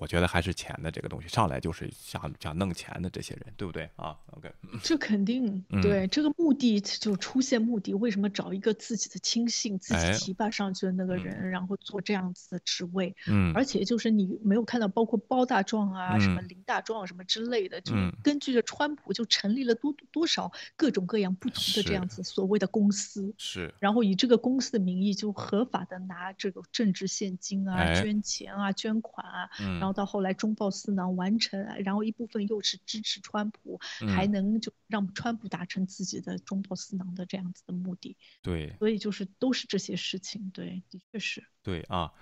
S2: 我觉得还是钱的这个东西，上来就是想想弄钱的这些人，对不对？啊？OK，
S3: 这肯定对这个目的就出现目的，为什么找一个自己的亲信、自己提拔上去的那个人，然后做这样子的职位？嗯，而且就是你没有看到，包括包大壮啊、什么林大壮什么之类的，就根据着川普就成立了多多少各种各样不同的这样子所谓的公司，
S2: 是，
S3: 然后以这个公司的名义就合法的拿这个政治现金啊、捐钱啊、捐款啊，嗯。然后到后来中报私囊完成，然后一部分又是支持川普，还能就让川普达成自己的中报私囊的这样子的目的。
S2: 对，
S3: 所以就是都是这些事情，对，的确是。
S2: 对啊。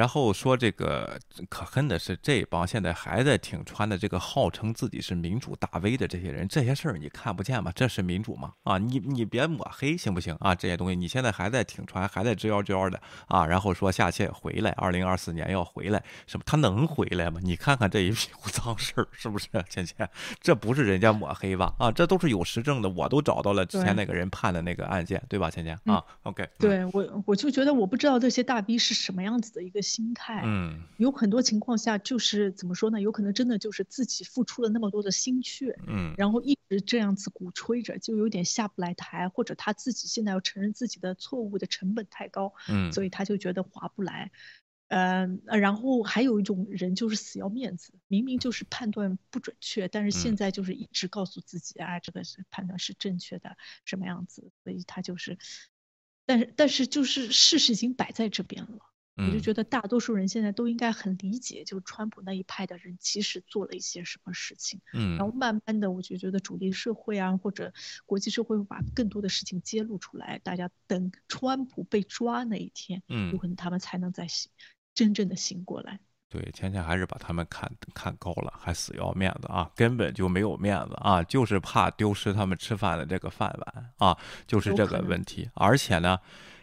S2: 然后说这个可恨的是，这帮现在还在挺穿的这个号称自己是民主大 V 的这些人，这些事儿你看不见吗？这是民主吗？啊，你你别抹黑行不行啊？这些东西你现在还在挺穿，还在吱腰吱腰的啊，然后说下届回来，二零二四年要回来，什么他能回来吗？你看看这一屁股脏事儿，是不是？倩倩，这不是人家抹黑吧？啊，这都是有实证的，我都找到了之前那个人判的那个案件，对吧？倩倩啊，OK，
S3: 对我我就觉得我不知道这些大 V 是什么样子的一个心态，嗯，有很多情况下就是怎么说呢？有可能真的就是自己付出了那么多的心血，嗯，然后一直这样子鼓吹着，就有点下不来台，或者他自己现在要承认自己的错误的成本太高，嗯，所以他就觉得划不来。嗯，然后还有一种人就是死要面子，明明就是判断不准确，但是现在就是一直告诉自己啊，这个是判断是正确的，什么样子，所以他就是，但是但是就是事实已经摆在这边了，我就觉得大多数人现在都应该很理解，就川普那一派的人其实做了一些什么事情，嗯，然后慢慢的我就觉得主力社会啊或者国际社会会把更多的事情揭露出来，大家等川普被抓那一天，嗯，有可能他们才能再醒。真正的醒过来，
S2: 对，芊芊还是把他们看看高了，还死要面子啊，根本就没有面子啊，就是怕丢失他们吃饭的这个饭碗啊，就是这个问题。而且呢，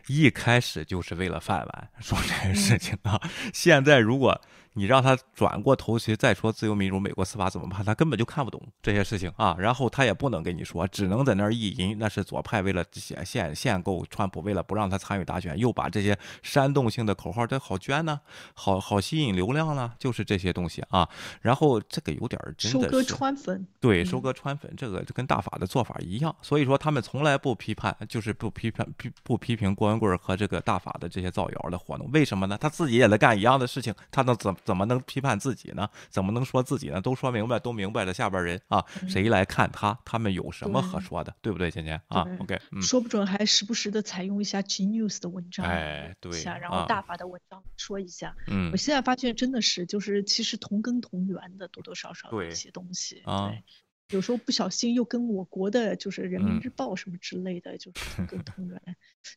S2: 一开始就是为了饭碗说这个事情啊，现在如果。你让他转过头去再说自由民主、美国司法怎么办？他根本就看不懂这些事情啊！然后他也不能跟你说，只能在那儿意淫。那是左派为了限限限购川普，为了不让他参与大选，又把这些煽动性的口号，这好捐呢，好好吸引流量呢，就是这些东西啊。然后这个有点真的
S3: 收割川粉，
S2: 对，收割川粉，这个跟大法的做法一样。所以说他们从来不批判，就是不批判、批不批评郭文贵和这个大法的这些造谣的活动。为什么呢？他自己也在干一样的事情，他能怎？怎么能批判自己呢？怎么能说自己呢？都说明白，都明白了。下边人啊，谁来看他？他们有什么可说的？对不对，芊芊啊？OK，
S3: 说不准还时不时的采用一下 G News 的文章，
S2: 哎，对，
S3: 然后大法的文章说一下。嗯，我现在发现真的是，就是其实同根同源的，多多少少的一些东西。对，有时候不小心又跟我国的就是人民日报什么之类的，就是同根 同源，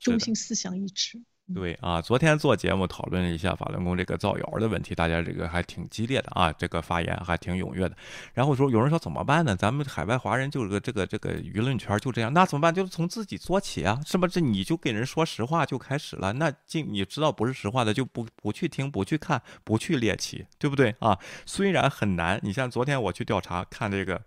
S3: 中心思想一致。
S2: 对啊，昨天做节目讨论一下法轮功这个造谣的问题，大家这个还挺激烈的啊，这个发言还挺踊跃的。然后说有人说怎么办呢？咱们海外华人就是个这个这个舆论圈就这样，那怎么办？就是从自己做起啊，是不是？你就给人说实话就开始了，那尽你知道不是实话的就不不去听、不去看、不去猎奇，对不对啊？虽然很难，你像昨天我去调查看这个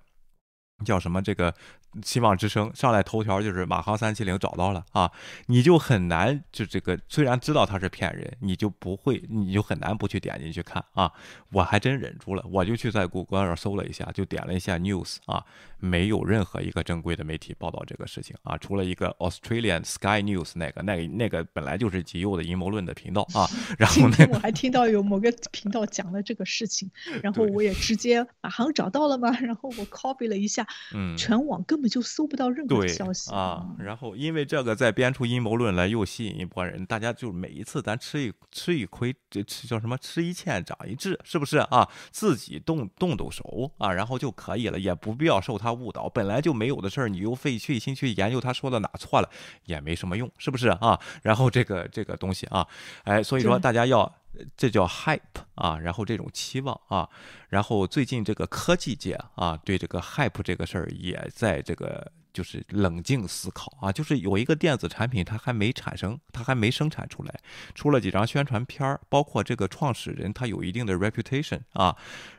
S2: 叫什么这个。希望之声上来头条就是马航三七零找到了啊，你就很难就这个虽然知道他是骗人，你就不会你就很难不去点进去看啊。我还真忍住了，我就去在谷歌上搜了一下，就点了一下 news 啊，没有任何一个正规的媒体报道这个事情啊，除了一个 Australian Sky News 那个那个那个本来就是极右的阴谋论的频道啊。然后那
S3: 我还听到有某个频道讲了这个事情，然后我也直接马航找到了吗，然后我 copy 了一下，嗯，全网根本。就搜不到任何消息
S2: 啊！然后因为这个再编出阴谋论来，又吸引一波人。大家就每一次咱吃一吃一亏，这吃叫什么？吃一堑长一智，是不是啊？自己动动动手啊，然后就可以了，也不必要受他误导。本来就没有的事儿，你又费费心去研究他说的哪错了，也没什么用，是不是啊？然后这个这个东西啊，哎，所以说大家要。这叫 hype 啊，然后这种期望啊，然后最近这个科技界啊，对这个 hype 这个事儿也在这个就是冷静思考啊，就是有一个电子产品它还没产生，它还没生产出来，出了几张宣传片儿，包括这个创始人他有一定的 reputation 啊，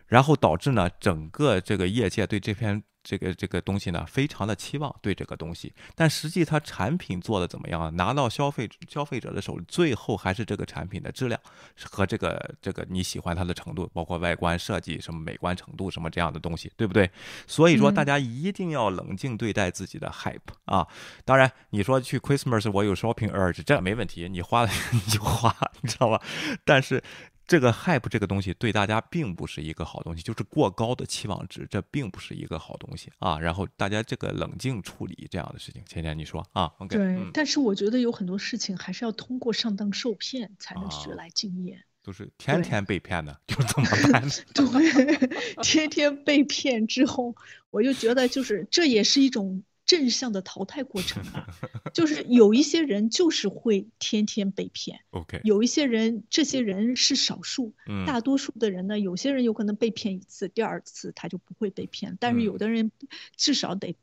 S2: 然后导致呢整个这个业界对这篇。这个这个东西呢，非常的期望对这个东西，但实际它产品做的怎么样？拿到消费消费者的手里，最后还是这个产品的质量和这个这个你喜欢它的程度，包括外观设计什么美观程度什么这样的东西，对不对？所以说大家一定要冷静对待自己的 hype 啊！当然你说去 Christmas 我有 shopping urge，这没问题，你花了 你就花，你知道吧？但是。这个 hype 这个东西对大家并不是一个好东西，就是过高的期望值，这并不是一个好东西啊。然后大家这个冷静处理这样的事情，芊芊你说啊？OK，
S3: 对，但是我觉得有很多事情还是要通过上当受骗才能学来经验。
S2: 都是天天被骗的，就怎么 办？
S3: 对，天天被骗之后，我就觉得就是这也是一种。正向的淘汰过程啊，就是有一些人就是会天天被骗，
S2: OK，
S3: 有一些人，这些人是少数，大多数的人呢，有些人有可能被骗一次，第二次他就不会被骗，但是有的人至少得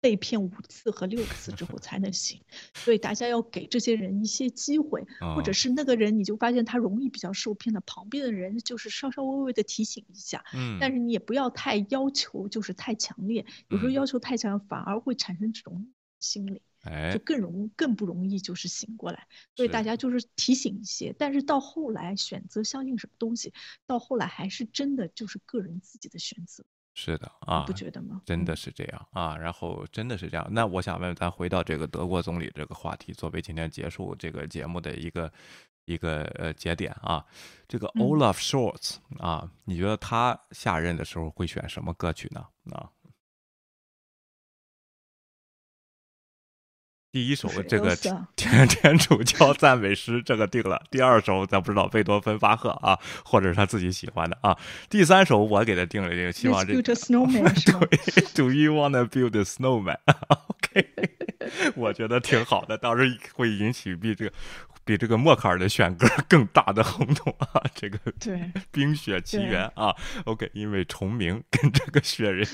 S3: 被骗五次和六次之后才能行，所以大家要给这些人一些机会，或者是那个人你就发现他容易比较受骗的，旁边的人就是稍稍微微的提醒一下，嗯，但是你也不要太要求，就是太强烈，有时候要求太强反而会产生这种心理，
S2: 哎，
S3: 就更容更不容易就是醒过来，所以大家就是提醒一些，但是到后来选择相信什么东西，到后来还是真的就是个人自己的选择。
S2: 是的啊，
S3: 不觉得吗？
S2: 真的是这样啊，然后真的是这样。那我想问，咱回到这个德国总理这个话题，作为今天结束这个节目的一个一个呃节点啊，这个 Olaf Scholz 啊，你觉得他下任的时候会选什么歌曲呢？啊？第一首这个天天主教赞美诗，这个定了。第二首咱不知道贝多芬、巴赫啊，或者是他自己喜欢的啊。第三首我给他定了这个，希望这。对，Do you wanna build a snowman？OK，我觉得挺好的，到时候会引起比这个比这个默克尔的选歌更大的轰动啊。这个
S3: 对《
S2: 冰雪奇缘》啊，OK，因为重名跟这个雪人。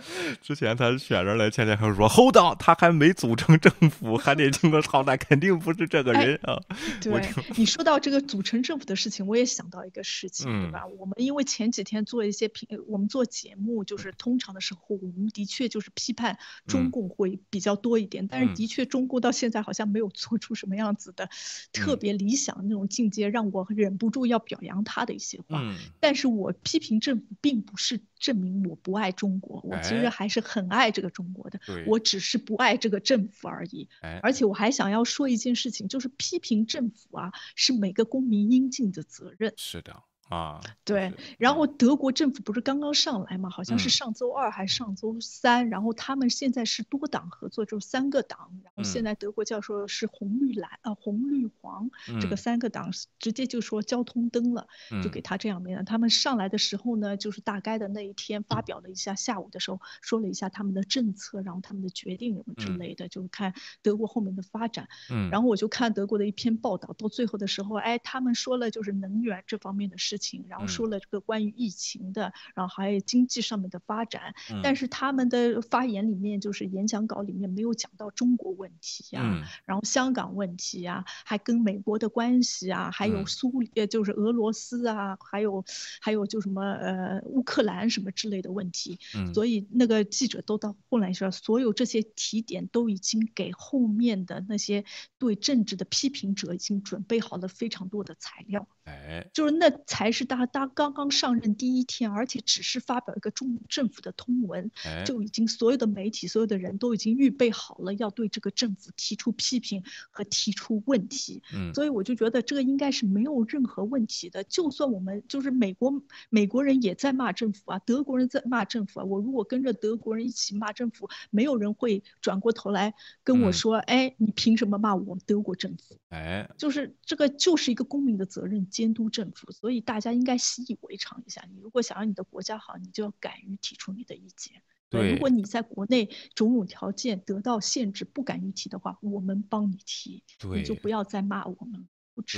S2: 之前他选人来，前前还说 Hold on，他还没组成政府，还得经过朝代，肯定不是这个人啊。
S3: 对，你说到这个组成政府的事情，我也想到一个事情，对吧？我们因为前几天做一些评，我们做节目，就是通常的时候，我们的确就是批判中共会比较多一点，但是的确中共到现在好像没有做出什么样子的特别理想那种境界，让我忍不住要表扬他的一些话。但是我批评政府，并不是证明我不爱中国，我。其实还是很爱这个中国的，我只是不爱这个政府而已。而且我还想要说一件事情，就是批评政府啊，是每个公民应尽的责任。
S2: 是的。啊，
S3: 对，然后德国政府不是刚刚上来嘛？好像是上周二还是上周三？然后他们现在是多党合作，就是三个党。然后现在德国叫说是红绿蓝啊，红绿黄这个三个党直接就说交通灯了，就给他这样名了。他们上来的时候呢，就是大概的那一天发表了一下，下午的时候说了一下他们的政策，然后他们的决定什么之类的，就是看德国后面的发展。嗯，然后我就看德国的一篇报道，到最后的时候，哎，他们说了就是能源这方面的事。事情，然后说了这个关于疫情的，然后还有经济上面的发展，但是他们的发言里面就是演讲稿里面没有讲到中国问题呀，然后香港问题呀，还跟美国的关系啊，还有苏呃就是俄罗斯啊，还有还有就什么呃乌克兰什么之类的问题，所以那个记者都到后来说，所有这些提点都已经给后面的那些对政治的批评者已经准备好了非常多的材料，
S2: 哎，
S3: 就是那才。还是他他刚刚上任第一天，而且只是发表一个中政府的通文，就已经所有的媒体、所有的人都已经预备好了要对这个政府提出批评和提出问题。嗯，所以我就觉得这个应该是没有任何问题的。就算我们就是美国美国人也在骂政府啊，德国人在骂政府啊，我如果跟着德国人一起骂政府，没有人会转过头来跟我说：“哎，你凭什么骂我德国政府？”
S2: 哎，
S3: 就是这个就是一个公民的责任，监督政府。所以大。大家应该习以为常一下。你如果想让你的国家好，你就要敢于提出你的意见。
S2: 对，
S3: 如果你在国内种种条件得到限制，不敢于提的话，我们帮你提，你就不要再骂我们。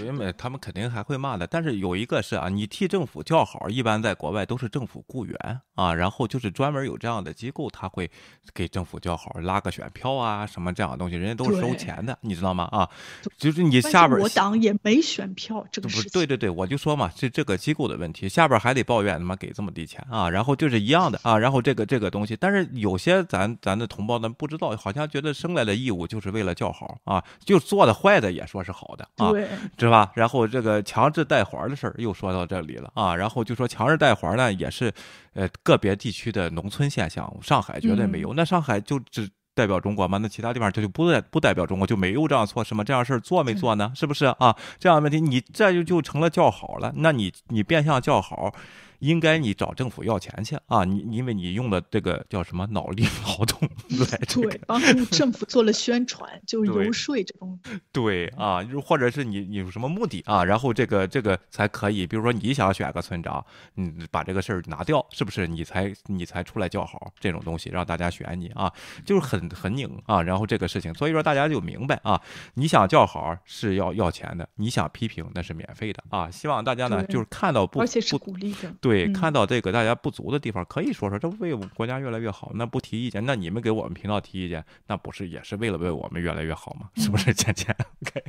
S2: 因为他们肯定还会骂的，但是有一个是啊，你替政府叫好，一般在国外都是政府雇员啊，然后就是专门有这样的机构，他会给政府叫好，拉个选票啊什么这样的东西，人家都是收钱的，你知道吗？啊，就是你下边
S3: 我党也没选票，这个
S2: 不是对对对，我就说嘛，是这个机构的问题，下边还得抱怨他妈给这么低钱啊，然后就是一样的啊，然后这个这个东西，但是有些咱咱的同胞呢不知道，好像觉得生来的义务就是为了叫好啊，就做的坏的也说是好的啊。是吧？然后这个强制带环的事儿又说到这里了啊。然后就说强制带环呢，也是呃个别地区的农村现象，上海绝对没有。那上海就只代表中国吗？那其他地方它就不代不代表中国，就没有这样措施吗？这样事儿做没做呢？是不是啊？这样的问题你这就就成了叫好了。那你你变相叫好。应该你找政府要钱去啊，你因为你用的这个叫什么脑力劳动来
S3: 对 帮助政府做了宣传，就是游说这种。
S2: 对啊，或者是你你有什么目的啊？然后这个这个才可以，比如说你想选个村长，你把这个事儿拿掉，是不是？你才你才出来叫好这种东西，让大家选你啊，就是很很拧啊。然后这个事情，所以说大家就明白啊，你想叫好是要要钱的，你想批评那是免费的啊。希望大家呢就是看到不
S3: 而且是鼓励的，
S2: 对，看到这个大家不足的地方可以说说，这为我们国家越来越好，那不提意见，那你们给我们频道提意见，那不是也是为了为我们越来越好吗？是不是，倩倩？OK，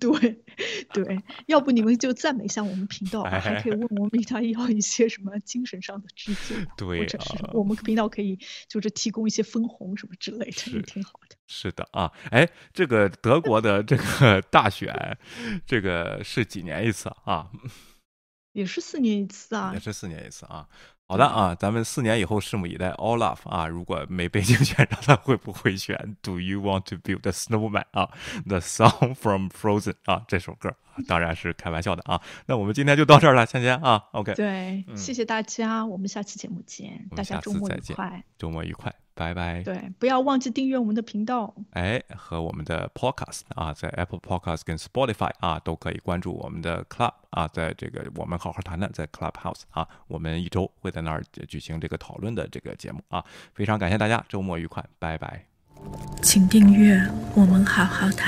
S3: 对对，要不你们就赞美一下我们频道，还可以问我们他要一些什么精神上的支柱，
S2: 对，
S3: 或者是我们频道可以就是提供一些分红什么之类的，也挺好的。
S2: 是的啊，哎，这个德国的这个大选，这个是几年一次啊？
S3: 也是四年一次啊，
S2: 也是四年一次啊。好的啊，咱们四年以后拭目以待。Olaf 啊，如果没被竞选上，他会不会选 Do you want to build a snowman 啊？The song from Frozen 啊，这首歌当然是开玩笑的啊。那我们今天就到这儿了，芊芊啊，OK。
S3: 对，谢谢大家，我们下期节目见，大家周末愉快，
S2: 周末愉快。拜拜。
S3: 对，不要忘记订阅我们的频道。
S2: 哎，和我们的 Podcast 啊，在 Apple Podcast 跟 Spotify 啊，都可以关注我们的 Club 啊，在这个我们好好谈谈，在 Clubhouse 啊，我们一周会在那儿举行这个讨论的这个节目啊。非常感谢大家，周末愉快，拜拜。
S1: 请订阅我们好好谈。